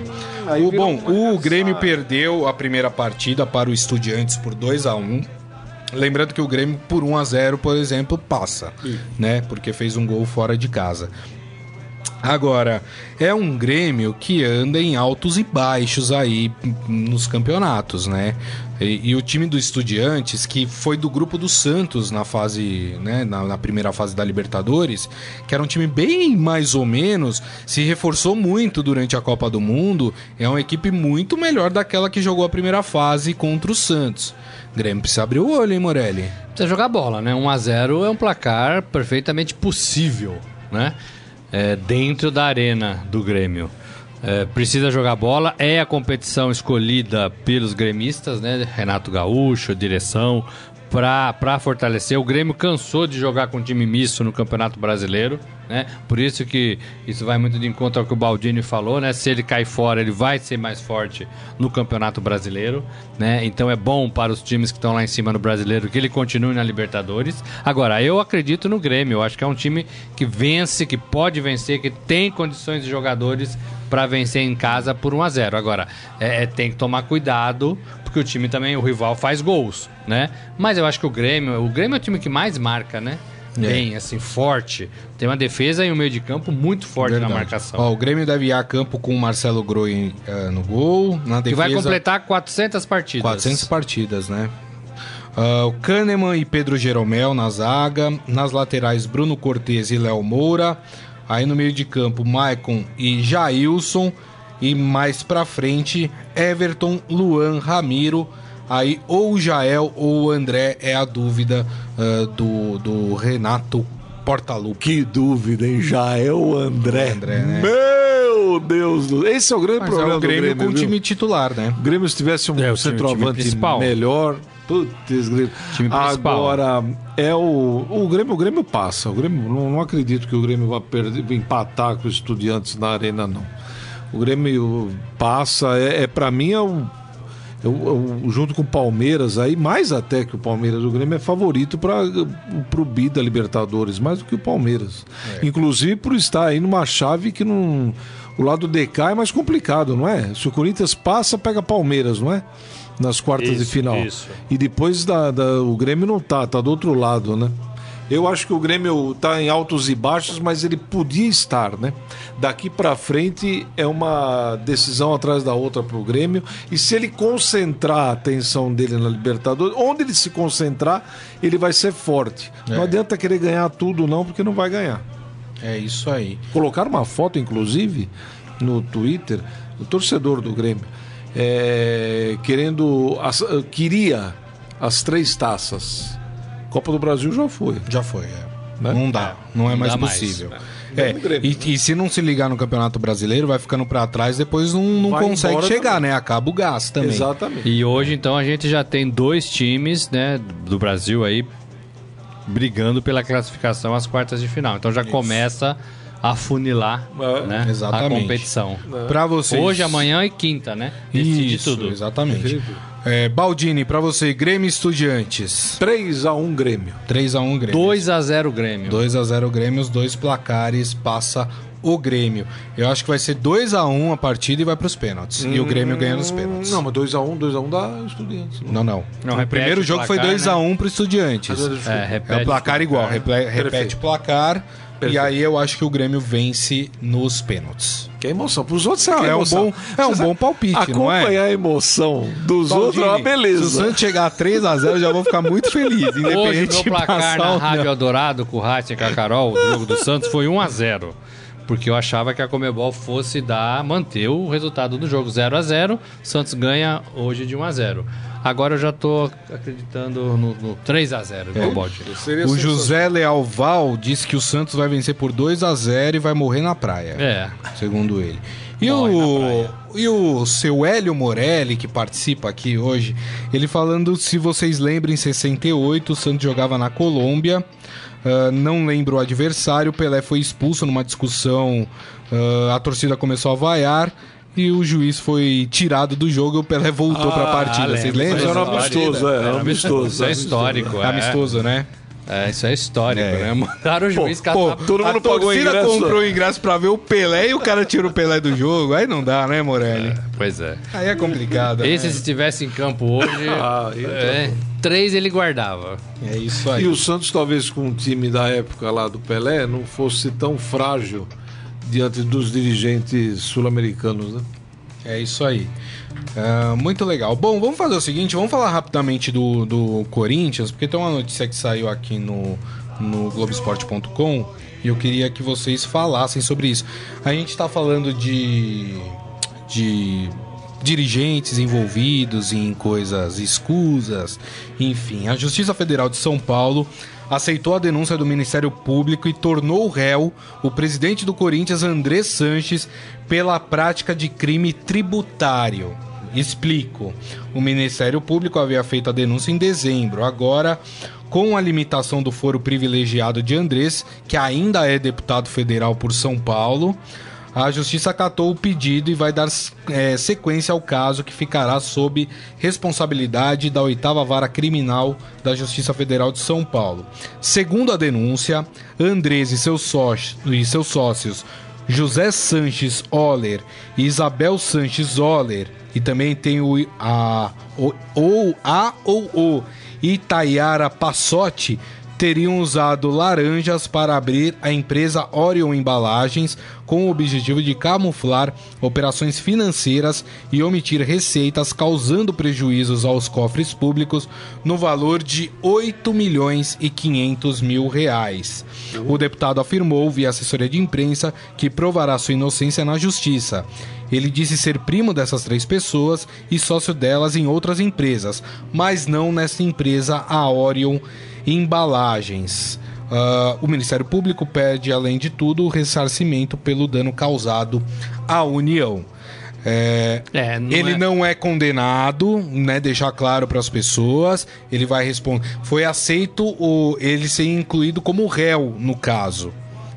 O, bom, o Grêmio perdeu a primeira partida para o Estudiantes por 2 a 1 Lembrando que o Grêmio, por 1 a 0 por exemplo, passa, né? Porque fez um gol fora de casa. Agora, é um Grêmio que anda em altos e baixos aí nos campeonatos, né? E, e, o time do Estudiantes, que foi do grupo do Santos na fase, né, na, na, primeira fase da Libertadores, que era um time bem mais ou menos, se reforçou muito durante a Copa do Mundo, é uma equipe muito melhor daquela que jogou a primeira fase contra o Santos. Grêmio precisa abrir o olho, hein, Morelli? Precisa jogar bola, né? 1 a 0 é um placar perfeitamente possível, né? É, dentro da arena do Grêmio. É, precisa jogar bola, é a competição escolhida pelos gremistas, né? Renato Gaúcho, direção, para fortalecer. O Grêmio cansou de jogar com time misto no Campeonato Brasileiro, né? Por isso que isso vai muito de encontro ao que o Baldini falou, né? Se ele cai fora, ele vai ser mais forte no Campeonato Brasileiro, né? Então é bom para os times que estão lá em cima no Brasileiro que ele continue na Libertadores. Agora, eu acredito no Grêmio, eu acho que é um time que vence, que pode vencer, que tem condições de jogadores para vencer em casa por 1 a 0. Agora, é, é, tem que tomar cuidado, porque o time também, o rival faz gols, né? Mas eu acho que o Grêmio, o Grêmio é o time que mais marca, né? É. Bem, assim, forte. Tem uma defesa e um meio de campo muito forte Verdade. na marcação. Ó, o Grêmio deve ir a campo com o Marcelo Groi uh, no gol. Na defesa, que vai completar 400 partidas. 400 partidas, né? Uh, o Kahneman e Pedro Jeromel na zaga. Nas laterais, Bruno Cortes e Léo Moura. Aí no meio de campo, Maicon e Jailson. E mais pra frente, Everton, Luan, Ramiro. Aí ou o Jael ou o André é a dúvida uh, do, do Renato Portaluppi. Que dúvida, hein? Jael ou André? André né? Meu Deus do Esse é o grande Mas problema é o Grêmio, do Grêmio com o time titular, né? O Grêmio se tivesse um é, centroavante melhor... Putz, Agora, é o, o Grêmio, o Grêmio passa. O Grêmio, não, não acredito que o Grêmio vá perder, empatar com os estudiantes na arena, não. O Grêmio passa, é, é para mim é o, o, é junto com o Palmeiras aí, mais até que o Palmeiras, o Grêmio é favorito para o bi da Libertadores, mais do que o Palmeiras. É. Inclusive por estar aí numa chave que não. O lado do DK é mais complicado, não é? Se o Corinthians passa, pega Palmeiras, não é? Nas quartas isso, de final. Isso. E depois da, da, o Grêmio não tá, tá do outro lado, né? Eu acho que o Grêmio está em altos e baixos, mas ele podia estar, né? Daqui para frente é uma decisão atrás da outra para o Grêmio. E se ele concentrar a atenção dele na Libertadores, onde ele se concentrar, ele vai ser forte. É. Não adianta querer ganhar tudo, não, porque não vai ganhar. É isso aí. Colocaram uma foto, inclusive, no Twitter, o torcedor do Grêmio, é, querendo. As, queria as três taças Copa do Brasil já foi. Já foi, é. Né? Não dá, não é não mais possível. Mais. É, e, e, se não se ligar no Campeonato Brasileiro, vai ficando para trás, depois não, não consegue chegar, também. né? Acaba o gás também. Exatamente. E hoje, então, a gente já tem dois times, né, do Brasil aí brigando pela classificação às quartas de final. Então já Isso. começa afunilar é, né, a competição. É. Para vocês. Hoje, amanhã e quinta, né? Decide Isso, tudo. Exatamente. É, Baldini, para você, Grêmio Estudiantes. 3x1 Grêmio. 3x1 Grêmio. 2x0 Grêmio. 2x0 Grêmio, os dois placares passa o Grêmio. Eu acho que vai ser 2x1 um a partida e vai para os pênaltis. Hum, e o Grêmio ganha nos pênaltis. Não, mas 2x1, 2x1 dá Estudiantes. Não, não. não o primeiro jogo placar, foi 2x1 né? para Estudiantes. É, é, o placar igual, repete o placar. Perfeito. E aí eu acho que o Grêmio vence nos pênaltis. Que emoção. Para os outros é é. Um bom, é um bom palpite, não é? Acompanhar a emoção dos Baldini, outros é uma beleza. Se o Santos chegar a 3x0, eu já vou ficar muito feliz. Independente Hoje, meu placar na Rádio Eldorado, com o Ratchen e com a Carol, o jogo do Santos, foi 1x0 porque eu achava que a Comebol fosse dar, manter o resultado do jogo 0 a 0 Santos ganha hoje de 1 a 0 Agora eu já estou acreditando no, no 3 a 0 é. O José Leal Val disse que o Santos vai vencer por 2 a 0 e vai morrer na praia. É. Segundo ele. E o, e o seu Hélio Morelli, que participa aqui hoje, ele falando, se vocês lembram, em 68, o Santos jogava na Colômbia Uh, não lembro o adversário. Pelé foi expulso numa discussão. Uh, a torcida começou a vaiar e o juiz foi tirado do jogo e o Pelé voltou ah, para a partida. Vocês lembram? Era amistoso, é, era amistoso. Isso é histórico. É. Amistoso, né? É, isso é histórico, é. né? Mandaram o juiz catar... Pô, todo mundo a pagou ingresso. comprou o ingresso pra ver o Pelé e o cara tira o Pelé do jogo. Aí não dá, né, Morelli? É, pois é. Aí é complicado. Esse, né? se estivesse em campo hoje, ah, é, três ele guardava. É isso aí. E o Santos, talvez com o time da época lá do Pelé, não fosse tão frágil diante dos dirigentes sul-americanos, né? É isso aí. Uh, muito legal. Bom, vamos fazer o seguinte, vamos falar rapidamente do, do Corinthians, porque tem uma notícia que saiu aqui no, no Globoesporte.com e eu queria que vocês falassem sobre isso. A gente está falando de, de dirigentes envolvidos em coisas escusas, enfim. A Justiça Federal de São Paulo aceitou a denúncia do Ministério Público e tornou réu o presidente do Corinthians, André Sanches, pela prática de crime tributário. Explico. O Ministério Público havia feito a denúncia em dezembro. Agora, com a limitação do foro privilegiado de Andrés, que ainda é deputado federal por São Paulo, a Justiça acatou o pedido e vai dar é, sequência ao caso que ficará sob responsabilidade da oitava vara criminal da Justiça Federal de São Paulo. Segundo a denúncia, Andrés e seus sócios, e seus sócios José Sanches Oller e Isabel Sanches Oller, e também tem o a, o, ou a ou o Itaiara Passotti, teriam usado laranjas para abrir a empresa Orion Embalagens com o objetivo de camuflar operações financeiras e omitir receitas, causando prejuízos aos cofres públicos no valor de 8 milhões e 500 mil reais. O deputado afirmou, via assessoria de imprensa, que provará sua inocência na justiça. Ele disse ser primo dessas três pessoas e sócio delas em outras empresas, mas não nessa empresa, a Orion embalagens. Uh, o Ministério Público pede, além de tudo, o ressarcimento pelo dano causado à União. É, é, não ele é... não é condenado, né? Deixar claro para as pessoas. Ele vai responder. Foi aceito o, ele ser incluído como réu no caso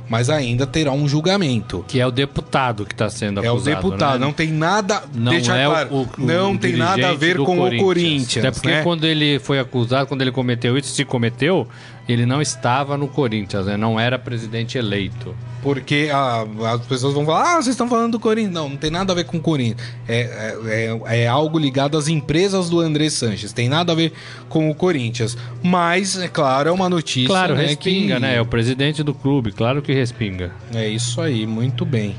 mas ainda terá um julgamento. Que é o deputado que está sendo acusado. É o deputado, né? não tem nada. Não deixa é claro, o, o, não o tem nada a ver com Corinthians. o Corinthians. Até porque né? quando ele foi acusado, quando ele cometeu isso, se cometeu, ele não estava no Corinthians, né? não era presidente eleito. Porque ah, as pessoas vão falar, ah, vocês estão falando do Corinthians. Não, não tem nada a ver com o Corinthians. É, é, é, é algo ligado às empresas do André Sanches. Tem nada a ver com o Corinthians. Mas, é claro, é uma notícia. Claro, né, respinga, que... né? É o presidente do clube, claro que respinga. É isso aí, muito bem.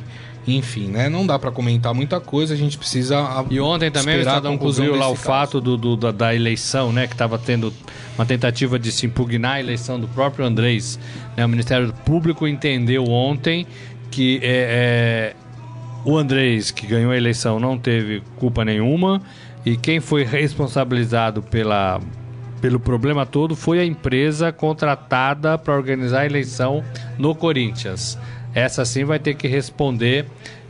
Enfim, né? Não dá para comentar muita coisa, a gente precisa. E ontem também o Estadão cobriu lá o caso. fato do, do da, da, eleição, né? Que estava tendo uma tentativa de se impugnar a eleição do próprio Andrés. Né? O Ministério Público entendeu ontem que é, é, o Andrés, que ganhou a eleição, não teve culpa nenhuma. E quem foi responsabilizado pela, pelo problema todo foi a empresa contratada para organizar a eleição no Corinthians essa sim vai ter que responder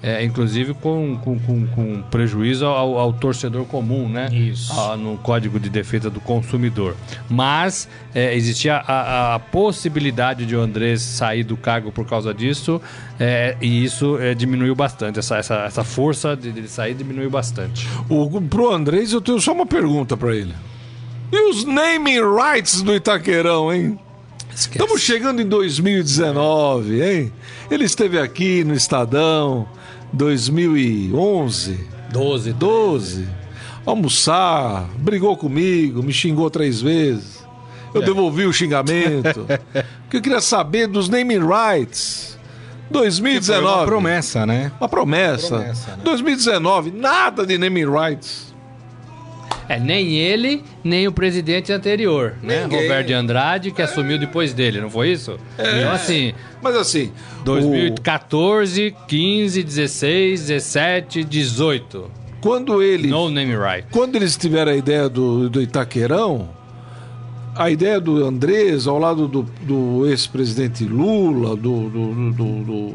é, inclusive com, com, com, com prejuízo ao, ao, torcedor comum, né? Isso. A, no Código de Defesa do Consumidor. Mas é, existia a, a, possibilidade de o Andrés sair do cargo por causa disso, é, e isso é, diminuiu bastante. Essa, essa, essa força de, de sair diminuiu bastante. O, pro Andrés, eu tenho só uma pergunta para ele. E os naming rights do Itaquerão, hein? Estamos chegando em 2019, hein? Ele esteve aqui no Estadão 2011. 12. 12. Almoçar, brigou comigo, me xingou três vezes. Eu é. devolvi o xingamento. Porque eu queria saber dos naming rights. 2019. Foi uma promessa, né? Uma promessa. Uma promessa né? 2019, nada de naming rights. É, nem ele, nem o presidente anterior, né? Ninguém. Roberto de Andrade, que é. assumiu depois dele, não foi isso? É. Então, assim. Mas assim. 2014, o... 15, 16, 17, 18. Quando ele. No name right. Quando eles tiveram a ideia do, do Itaquerão, a ideia do Andrés, ao lado do, do ex-presidente Lula, do, do, do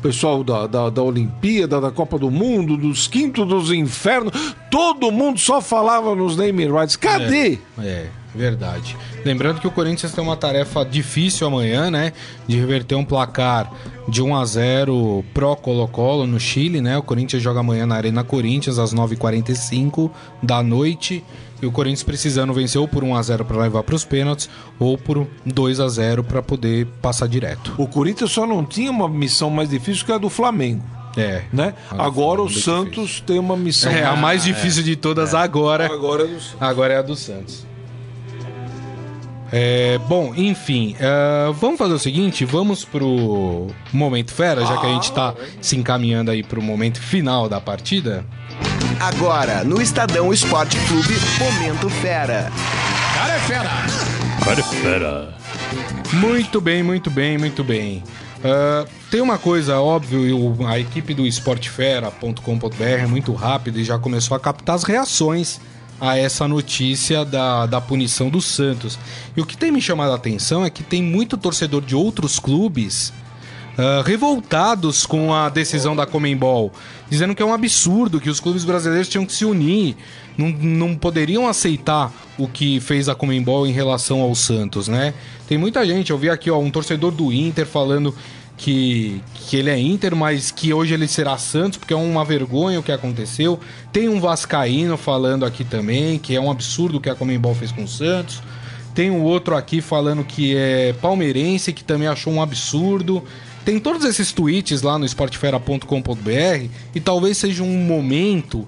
pessoal da, da, da, Olimpíada, da Copa do Mundo, dos Quintos dos Infernos, todo mundo só falava nos naming rights. Cadê? É, é, verdade. Lembrando que o Corinthians tem uma tarefa difícil amanhã, né? De reverter um placar de 1 a 0 pró Colo-Colo no Chile, né? O Corinthians joga amanhã na Arena Corinthians às 9h45 da noite. E o Corinthians precisando vencer ou por 1 a 0 para levar para os pênaltis ou por 2 a 0 para poder passar direto. O Corinthians só não tinha uma missão mais difícil que a do Flamengo. É. Né? Agora o Santos difícil. tem uma missão. É, a mais difícil é. de todas é. agora. Agora é, do... agora é a do Santos. É, bom, enfim, uh, vamos fazer o seguinte, vamos pro momento fera, já que a gente tá se encaminhando aí pro momento final da partida. Agora, no Estadão Esporte Clube, Momento Fera. Cara é fera! Cara é fera! Muito bem, muito bem, muito bem. Uh, tem uma coisa, óbvio, a equipe do esportefera.com.br é muito rápida e já começou a captar as reações a essa notícia da, da punição do Santos. E o que tem me chamado a atenção é que tem muito torcedor de outros clubes uh, revoltados com a decisão da Comembol, dizendo que é um absurdo, que os clubes brasileiros tinham que se unir, não, não poderiam aceitar o que fez a Comembol em relação ao Santos, né? Tem muita gente, eu vi aqui ó, um torcedor do Inter falando que, que ele é Inter, mas que hoje ele será Santos, porque é uma vergonha o que aconteceu. Tem um Vascaíno falando aqui também, que é um absurdo o que a Comembol fez com o Santos. Tem um outro aqui falando que é palmeirense, que também achou um absurdo. Tem todos esses tweets lá no esportefera.com.br e talvez seja um momento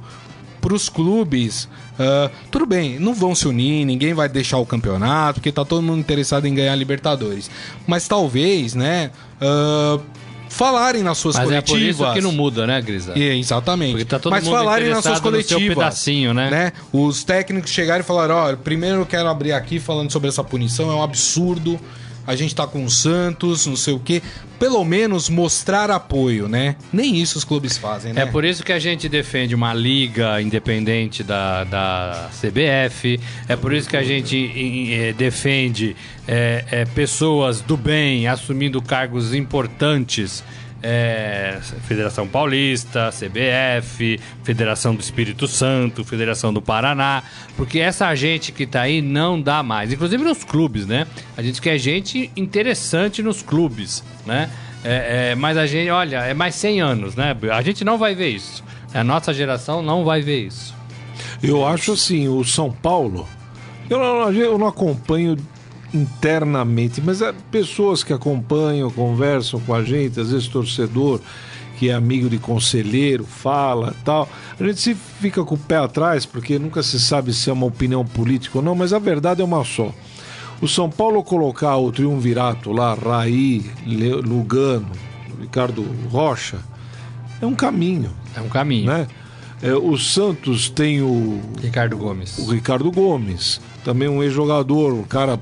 para os clubes. Uh, tudo bem, não vão se unir, ninguém vai deixar o campeonato, porque tá todo mundo interessado em ganhar Libertadores. Mas talvez, né? Uh, falarem nas suas Mas coletivas. É por isso que não muda, né, Grisa? É, exatamente. Porque tá todo Mas mundo falarem nas suas coletivas. pedacinho, né? né? Os técnicos chegarem e falaram: ó, primeiro eu quero abrir aqui falando sobre essa punição, é um absurdo a gente tá com o Santos, não sei o quê. Pelo menos mostrar apoio, né? Nem isso os clubes fazem, né? É por isso que a gente defende uma liga independente da, da CBF. É por isso que a gente é, defende é, é, pessoas do bem assumindo cargos importantes é, Federação Paulista, CBF, Federação do Espírito Santo, Federação do Paraná, porque essa gente que está aí não dá mais, inclusive nos clubes, né? A gente quer gente interessante nos clubes, né? É, é, mas a gente, olha, é mais 100 anos, né? A gente não vai ver isso. A nossa geração não vai ver isso. Eu acho assim, o São Paulo, eu não, eu não acompanho internamente, mas é pessoas que acompanham, conversam com a gente, às vezes torcedor que é amigo de conselheiro, fala tal. A gente se fica com o pé atrás porque nunca se sabe se é uma opinião política ou não, mas a verdade é uma só. O São Paulo colocar o triunvirato lá, Raí, Lugano, Ricardo Rocha, é um caminho. É um caminho. Né? É, o Santos tem o. Ricardo Gomes. O Ricardo Gomes. Também um ex-jogador, um cara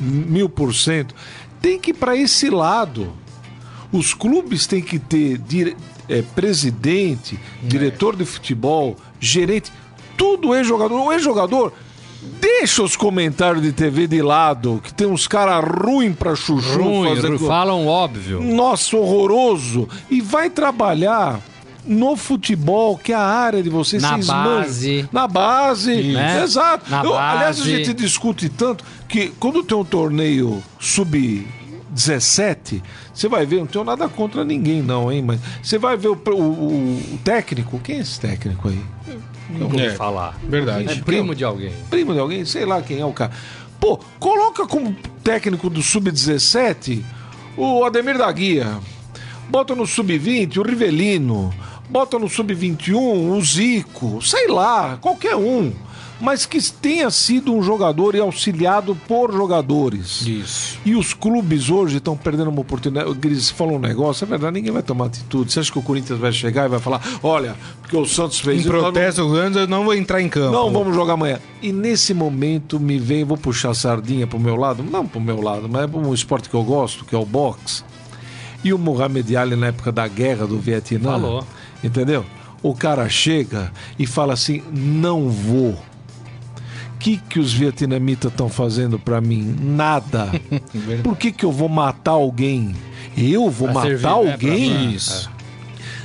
mil por cento, tem que ir para esse lado. Os clubes têm que ter dire... é, presidente, é. diretor de futebol, gerente, tudo é jogador. O ex-jogador, deixa os comentários de TV de lado, que tem uns caras ruins pra chuchu. Ruim, fazer... falam óbvio. Nossa, horroroso. E vai trabalhar no futebol, que é a área de vocês. Na vocês base. Na base. Né? Exato. Na Eu- aliás, a base. gente discute tanto que quando tem um torneio sub-17, você vai ver, não tenho nada contra ninguém, não, hein? Mas você vai ver o, o- o técnico. Quem é esse técnico aí? Não vou É. falar. Verdade. É primo de alguém. primo de alguém, sei lá quem é o cara. Pô, coloca como técnico do Sub-17 o Ademir da Guia. Bota no Sub-20 o Rivelino. Bota no Sub-21 o Zico. Sei lá, qualquer um. Mas que tenha sido um jogador e auxiliado por jogadores. Isso. E os clubes hoje estão perdendo uma oportunidade. O Gris você falou um negócio, é verdade, ninguém vai tomar atitude. Você acha que o Corinthians vai chegar e vai falar: olha, porque o Santos fez Em não- protesto, o Randers não vou entrar em campo. não vamos jogar amanhã. E nesse momento me vem, vou puxar a sardinha pro meu lado, não pro meu lado, mas é um esporte que eu gosto, que é o boxe. E o Muhammad Ali na época da guerra do Vietnã. Falou. Entendeu? O cara chega e fala assim: "Não vou". O que que os vietnamitas estão fazendo pra mim? Nada. Por que que eu vou matar alguém? Eu vou Pra matar servir, né, alguém? pra- Isso.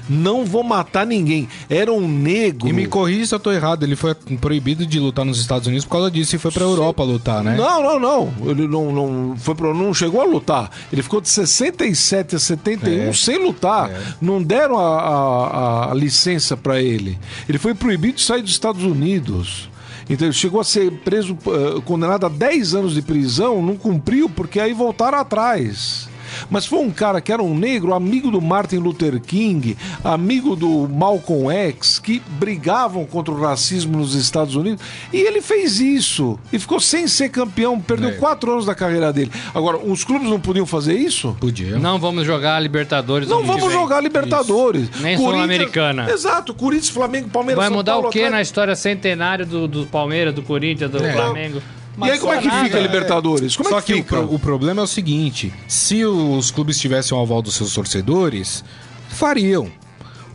Não vou matar ninguém. Era um negro. E me corrija se eu tô errado, ele foi proibido de lutar nos Estados Unidos por causa disso e foi pra Europa lutar, né? Não, não, não. Ele não, não, foi pro, não chegou a lutar. Ele ficou de 67 a 71 É. sem lutar. Não deram a, a- a licença para ele. Ele foi proibido de sair dos Estados Unidos. Então ele chegou a ser preso, eh, condenado a 10 anos de prisão, não cumpriu, porque aí voltaram atrás. Mas foi um cara que era um negro, amigo do Martin Luther King, amigo do Malcolm X, que brigavam contra o racismo nos Estados Unidos. E ele fez isso. E ficou sem ser campeão, perdeu É. quatro anos da carreira dele. Agora, os clubes não podiam fazer isso? Podia. Não vamos jogar Libertadores. Não vamos jogar Libertadores. Nem Corinthians- Sul-Americana. Exato, Corinthians, Flamengo, Palmeiras, Vai São mudar Paulo, o que na história centenário do, do Palmeiras, do Corinthians, do É. Flamengo? E aí como é que nada. fica a Libertadores? Como Só é que, que, o, fica? pro- o problema é o seguinte: se os clubes tivessem o aval dos seus torcedores, fariam.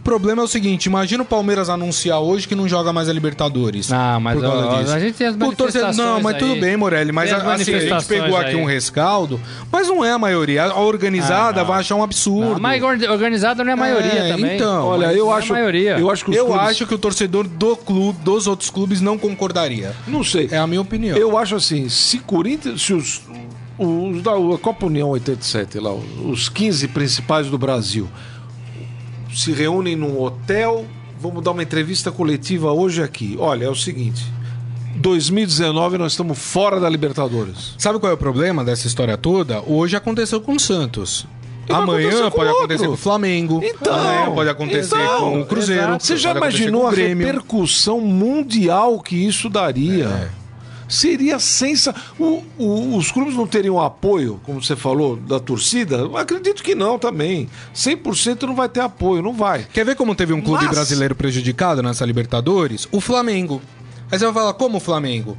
O problema é o seguinte: imagina o Palmeiras anunciar hoje que não joga mais a Libertadores. Ah, mas por causa ó, disso. a gente tem as O torcedor- Não, mas tudo aí. bem, Morelli. Mas a- assim, a gente pegou aqui aí. um rescaldo, mas não é a maioria. A organizada Ah, vai achar um absurdo. Não, mas or- organizado não é a maioria É, também. então. Olha, Mas eu é acho, a maioria. eu acho que Eu clubes- acho que o torcedor do clube, dos outros clubes, não concordaria. Não sei. É a minha opinião. Eu acho assim, se Corinthians, se os, os da Copa União 87, lá, os 15 principais do Brasil, se reúnem num hotel, vamos dar uma entrevista coletiva hoje aqui. Olha, é o seguinte, 2019 nós estamos fora da Libertadores. Sabe qual é o problema dessa história toda? Hoje aconteceu com o Santos. E acontecer Amanhã pode outro. acontecer com o Flamengo. Então, Amanhã pode acontecer então, com o Cruzeiro. exato. Você já imaginou a repercussão mundial que isso daria? É. Seria sensacional. os clubes não teriam apoio, como você falou, da torcida? Acredito que não também. 100% não vai ter apoio, não vai. Quer ver como teve um clube Mas- brasileiro prejudicado nessa Libertadores? O Flamengo. Aí você vai falar, como o Flamengo?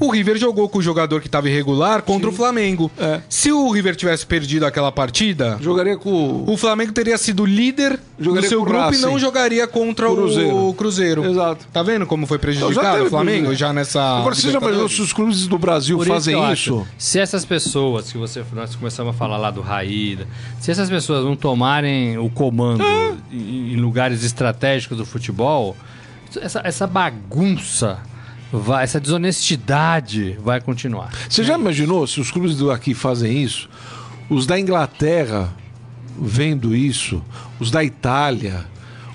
O River jogou com o jogador que estava irregular contra o Flamengo. É. Se o River tivesse perdido aquela partida, Jogaria com o Flamengo teria sido líder Jogaria do seu grupo Racing. e não jogaria contra Cruzeiro. o Cruzeiro. Exato. Tá vendo como foi Não, prejudicado o Flamengo já nessa. Agora, você já imaginou se os clubes do Brasil Por isso fazem isso? acho, se essas pessoas que você nós começamos a falar lá do Raída, se essas pessoas não tomarem o comando em, em lugares estratégicos do futebol, essa, essa bagunça, vai, essa desonestidade vai continuar. Você já imaginou se os clubes do aqui fazem isso? Os da Inglaterra vendo isso, os da Itália,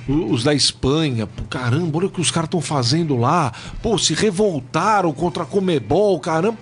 os da Espanha, caramba, olha o que os caras estão fazendo lá. Pô, se revoltaram contra a Comebol, caramba.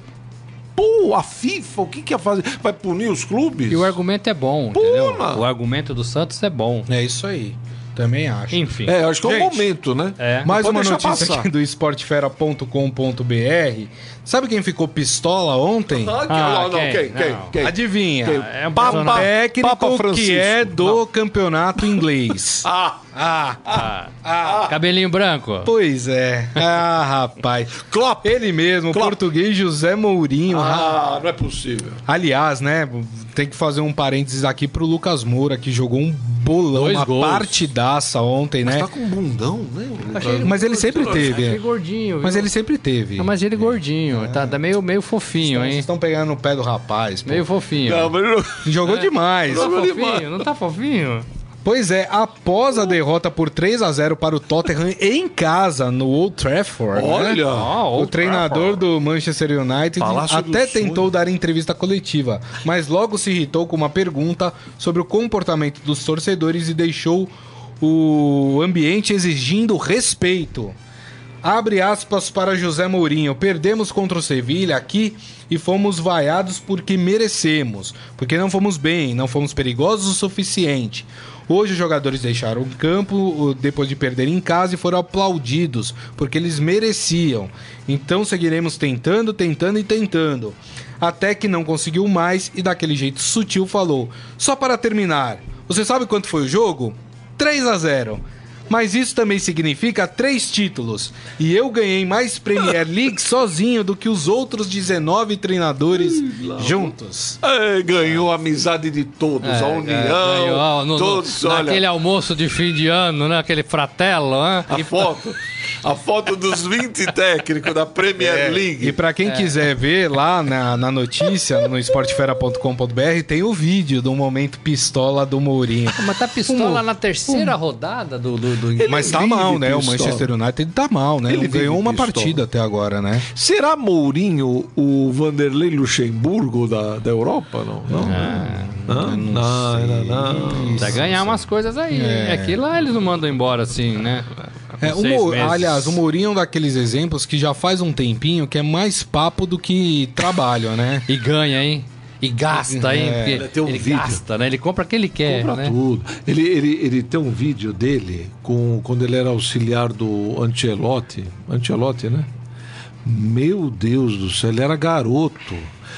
Pô, a FIFA, o que que ia fazer? Vai punir os clubes? E o argumento é bom, Pô, entendeu? mano. O argumento do Santos é bom. É isso aí. Também acho. Enfim. É, acho que é o Gente, momento, né? É. Mais uma notícia passar. aqui do esportefera.com.br. Sabe quem ficou pistola ontem? Ah, Ah, não, não, quem? quem, quem? Adivinha? Quem? É um Papa- técnico Papa Francisco. que é do Não. campeonato inglês. Ah, ah, Ah, Cabelinho branco. pois é. Ah, rapaz. Klopp. Ele mesmo, o Klopp. português José Mourinho. Ah, não é possível. Aliás, né, tem que fazer um parênteses aqui pro Lucas Moura, que jogou um bolão, Dois uma gols. partidaça ontem, né? Tá com um bundão, né? Achei ele- Mas ele sempre teve. Achei gordinho. Mas viu? ele sempre teve. Não, mas ele gordinho. Tá, tá meio, meio fofinho, Vocês hein? estão pegando no pé do rapaz. pô. Meio fofinho. Não, mas não- Jogou demais. Tá Jogou fofinho? demais. Não tá fofinho? Pois é, após a derrota por 3 a 0 para o Tottenham em casa, no Old Trafford, né? Olha! Ah, o Old treinador do Manchester United Palácio até do tentou Sonho. dar entrevista coletiva, mas logo se irritou com uma pergunta sobre o comportamento dos torcedores e deixou o ambiente exigindo respeito. Abre aspas para José Mourinho. Perdemos contra o Sevilha aqui e fomos vaiados porque merecemos. Porque não fomos bem, não fomos perigosos o suficiente. Hoje os jogadores deixaram o campo depois de perder em casa e foram aplaudidos, porque eles mereciam. Então seguiremos tentando, tentando e tentando. Até que não conseguiu mais e daquele jeito sutil falou: Só para terminar, você sabe quanto foi o jogo? 3 a 0. Mas isso também significa três títulos. E eu ganhei mais Premier League sozinho do que os outros 19 treinadores juntos. É, ganhou a amizade de todos, a união. Ganhou, no- no- todos, olha, naquele almoço de fim de ano, né? Aquele fratelo, né? a foto. A foto dos 20 técnicos da Premier League. E pra quem quiser ver lá na, na notícia, no esportefera.com.br, tem o vídeo do momento pistola do Mourinho. Mas tá pistola na terceira rodada do... do, do... Mas tá mal, né? O. Manchester United tá mal, né? Ele ganhou uma pistola. partida até agora, né? Será Mourinho o Vanderlei Luxemburgo da, da Europa? Não, não. não, não, não, não. Vai ganhar umas coisas aí. É. que lá eles não mandam embora assim, né? É, o meses. aliás, o Mourinho é um daqueles exemplos que já faz um tempinho que é mais papo do que trabalho, né? E ganha, hein? E gasta, hein? Porque Ele tem um ele vídeo. gasta, né? Ele compra o que ele quer, Compra né? tudo. Ele, ele, ele tem um vídeo dele com, quando ele era auxiliar do Ancelotti. Ancelotti, né? Meu Deus do céu, ele era garoto.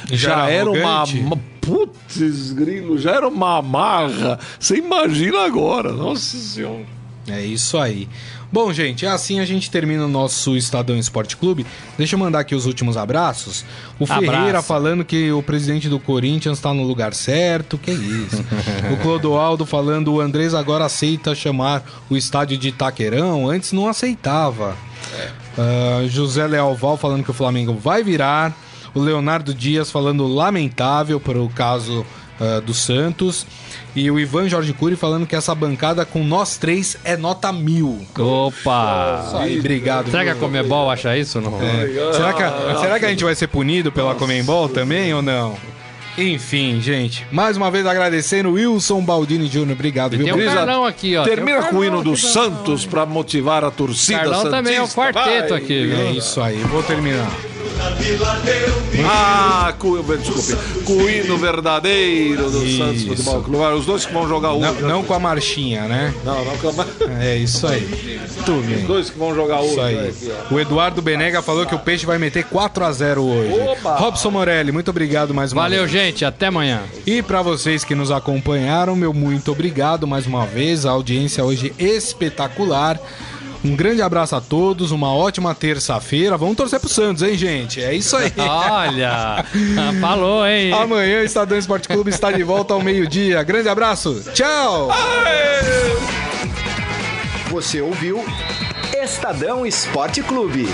Já Já, era era uma. uma putz, grilo, já era uma amarra. Você imagina agora. Nossa Senhora. É isso aí. Bom, gente, assim a gente termina o nosso Estadão Esporte Clube. Deixa eu mandar aqui os últimos abraços. O Abraço. Ferreira falando que o presidente do Corinthians está no lugar certo. Que isso? o Clodoaldo falando o Andrés agora aceita chamar o estádio de Itaquerão. Antes não aceitava. Ah, José Lealval falando que o Flamengo vai virar. O Leonardo Dias falando lamentável para o caso ah, do Santos. E o Ivan Jorge Cury falando que essa bancada com nós três é nota mil. Opa! Isso aí, obrigado. Será que a viu? Comebol acha isso ou não? É. Será, que a, será que a gente vai ser punido pela Comembol também ou não? Enfim, gente, mais uma vez agradecendo o Wilson Baldini Jr. Obrigado, viu? Tem um Brisa, Carlão aqui, ó. Termina um com o hino do Santos para motivar a torcida Carlão santista. também é o quarteto Vai. aqui, viu? É isso aí, vou terminar. Ah, com, desculpe. Com o hino verdadeiro do Isso. Santos Futebol Clube. Os dois que vão jogar hoje. Não, não com a marchinha, né? não, não, calma. É isso aí. Tudo Os bem. dois que vão jogar hoje. Isso aí. né, aqui. O Eduardo Benega falou que o Peixe vai meter 4 a 0 hoje. Oba! Robson Morelli, muito obrigado mais uma Valeu, vez. gente. Até amanhã. E para vocês que nos acompanharam, meu muito obrigado mais uma vez. A audiência hoje espetacular. Um grande abraço a todos, uma ótima terça-feira. Vamos torcer pro Santos, hein, gente? É isso aí. Olha! Falou, hein? Amanhã o Estadão Esporte Clube está de volta ao meio-dia. Grande abraço. Tchau. Você ouviu Estadão Esporte Clube.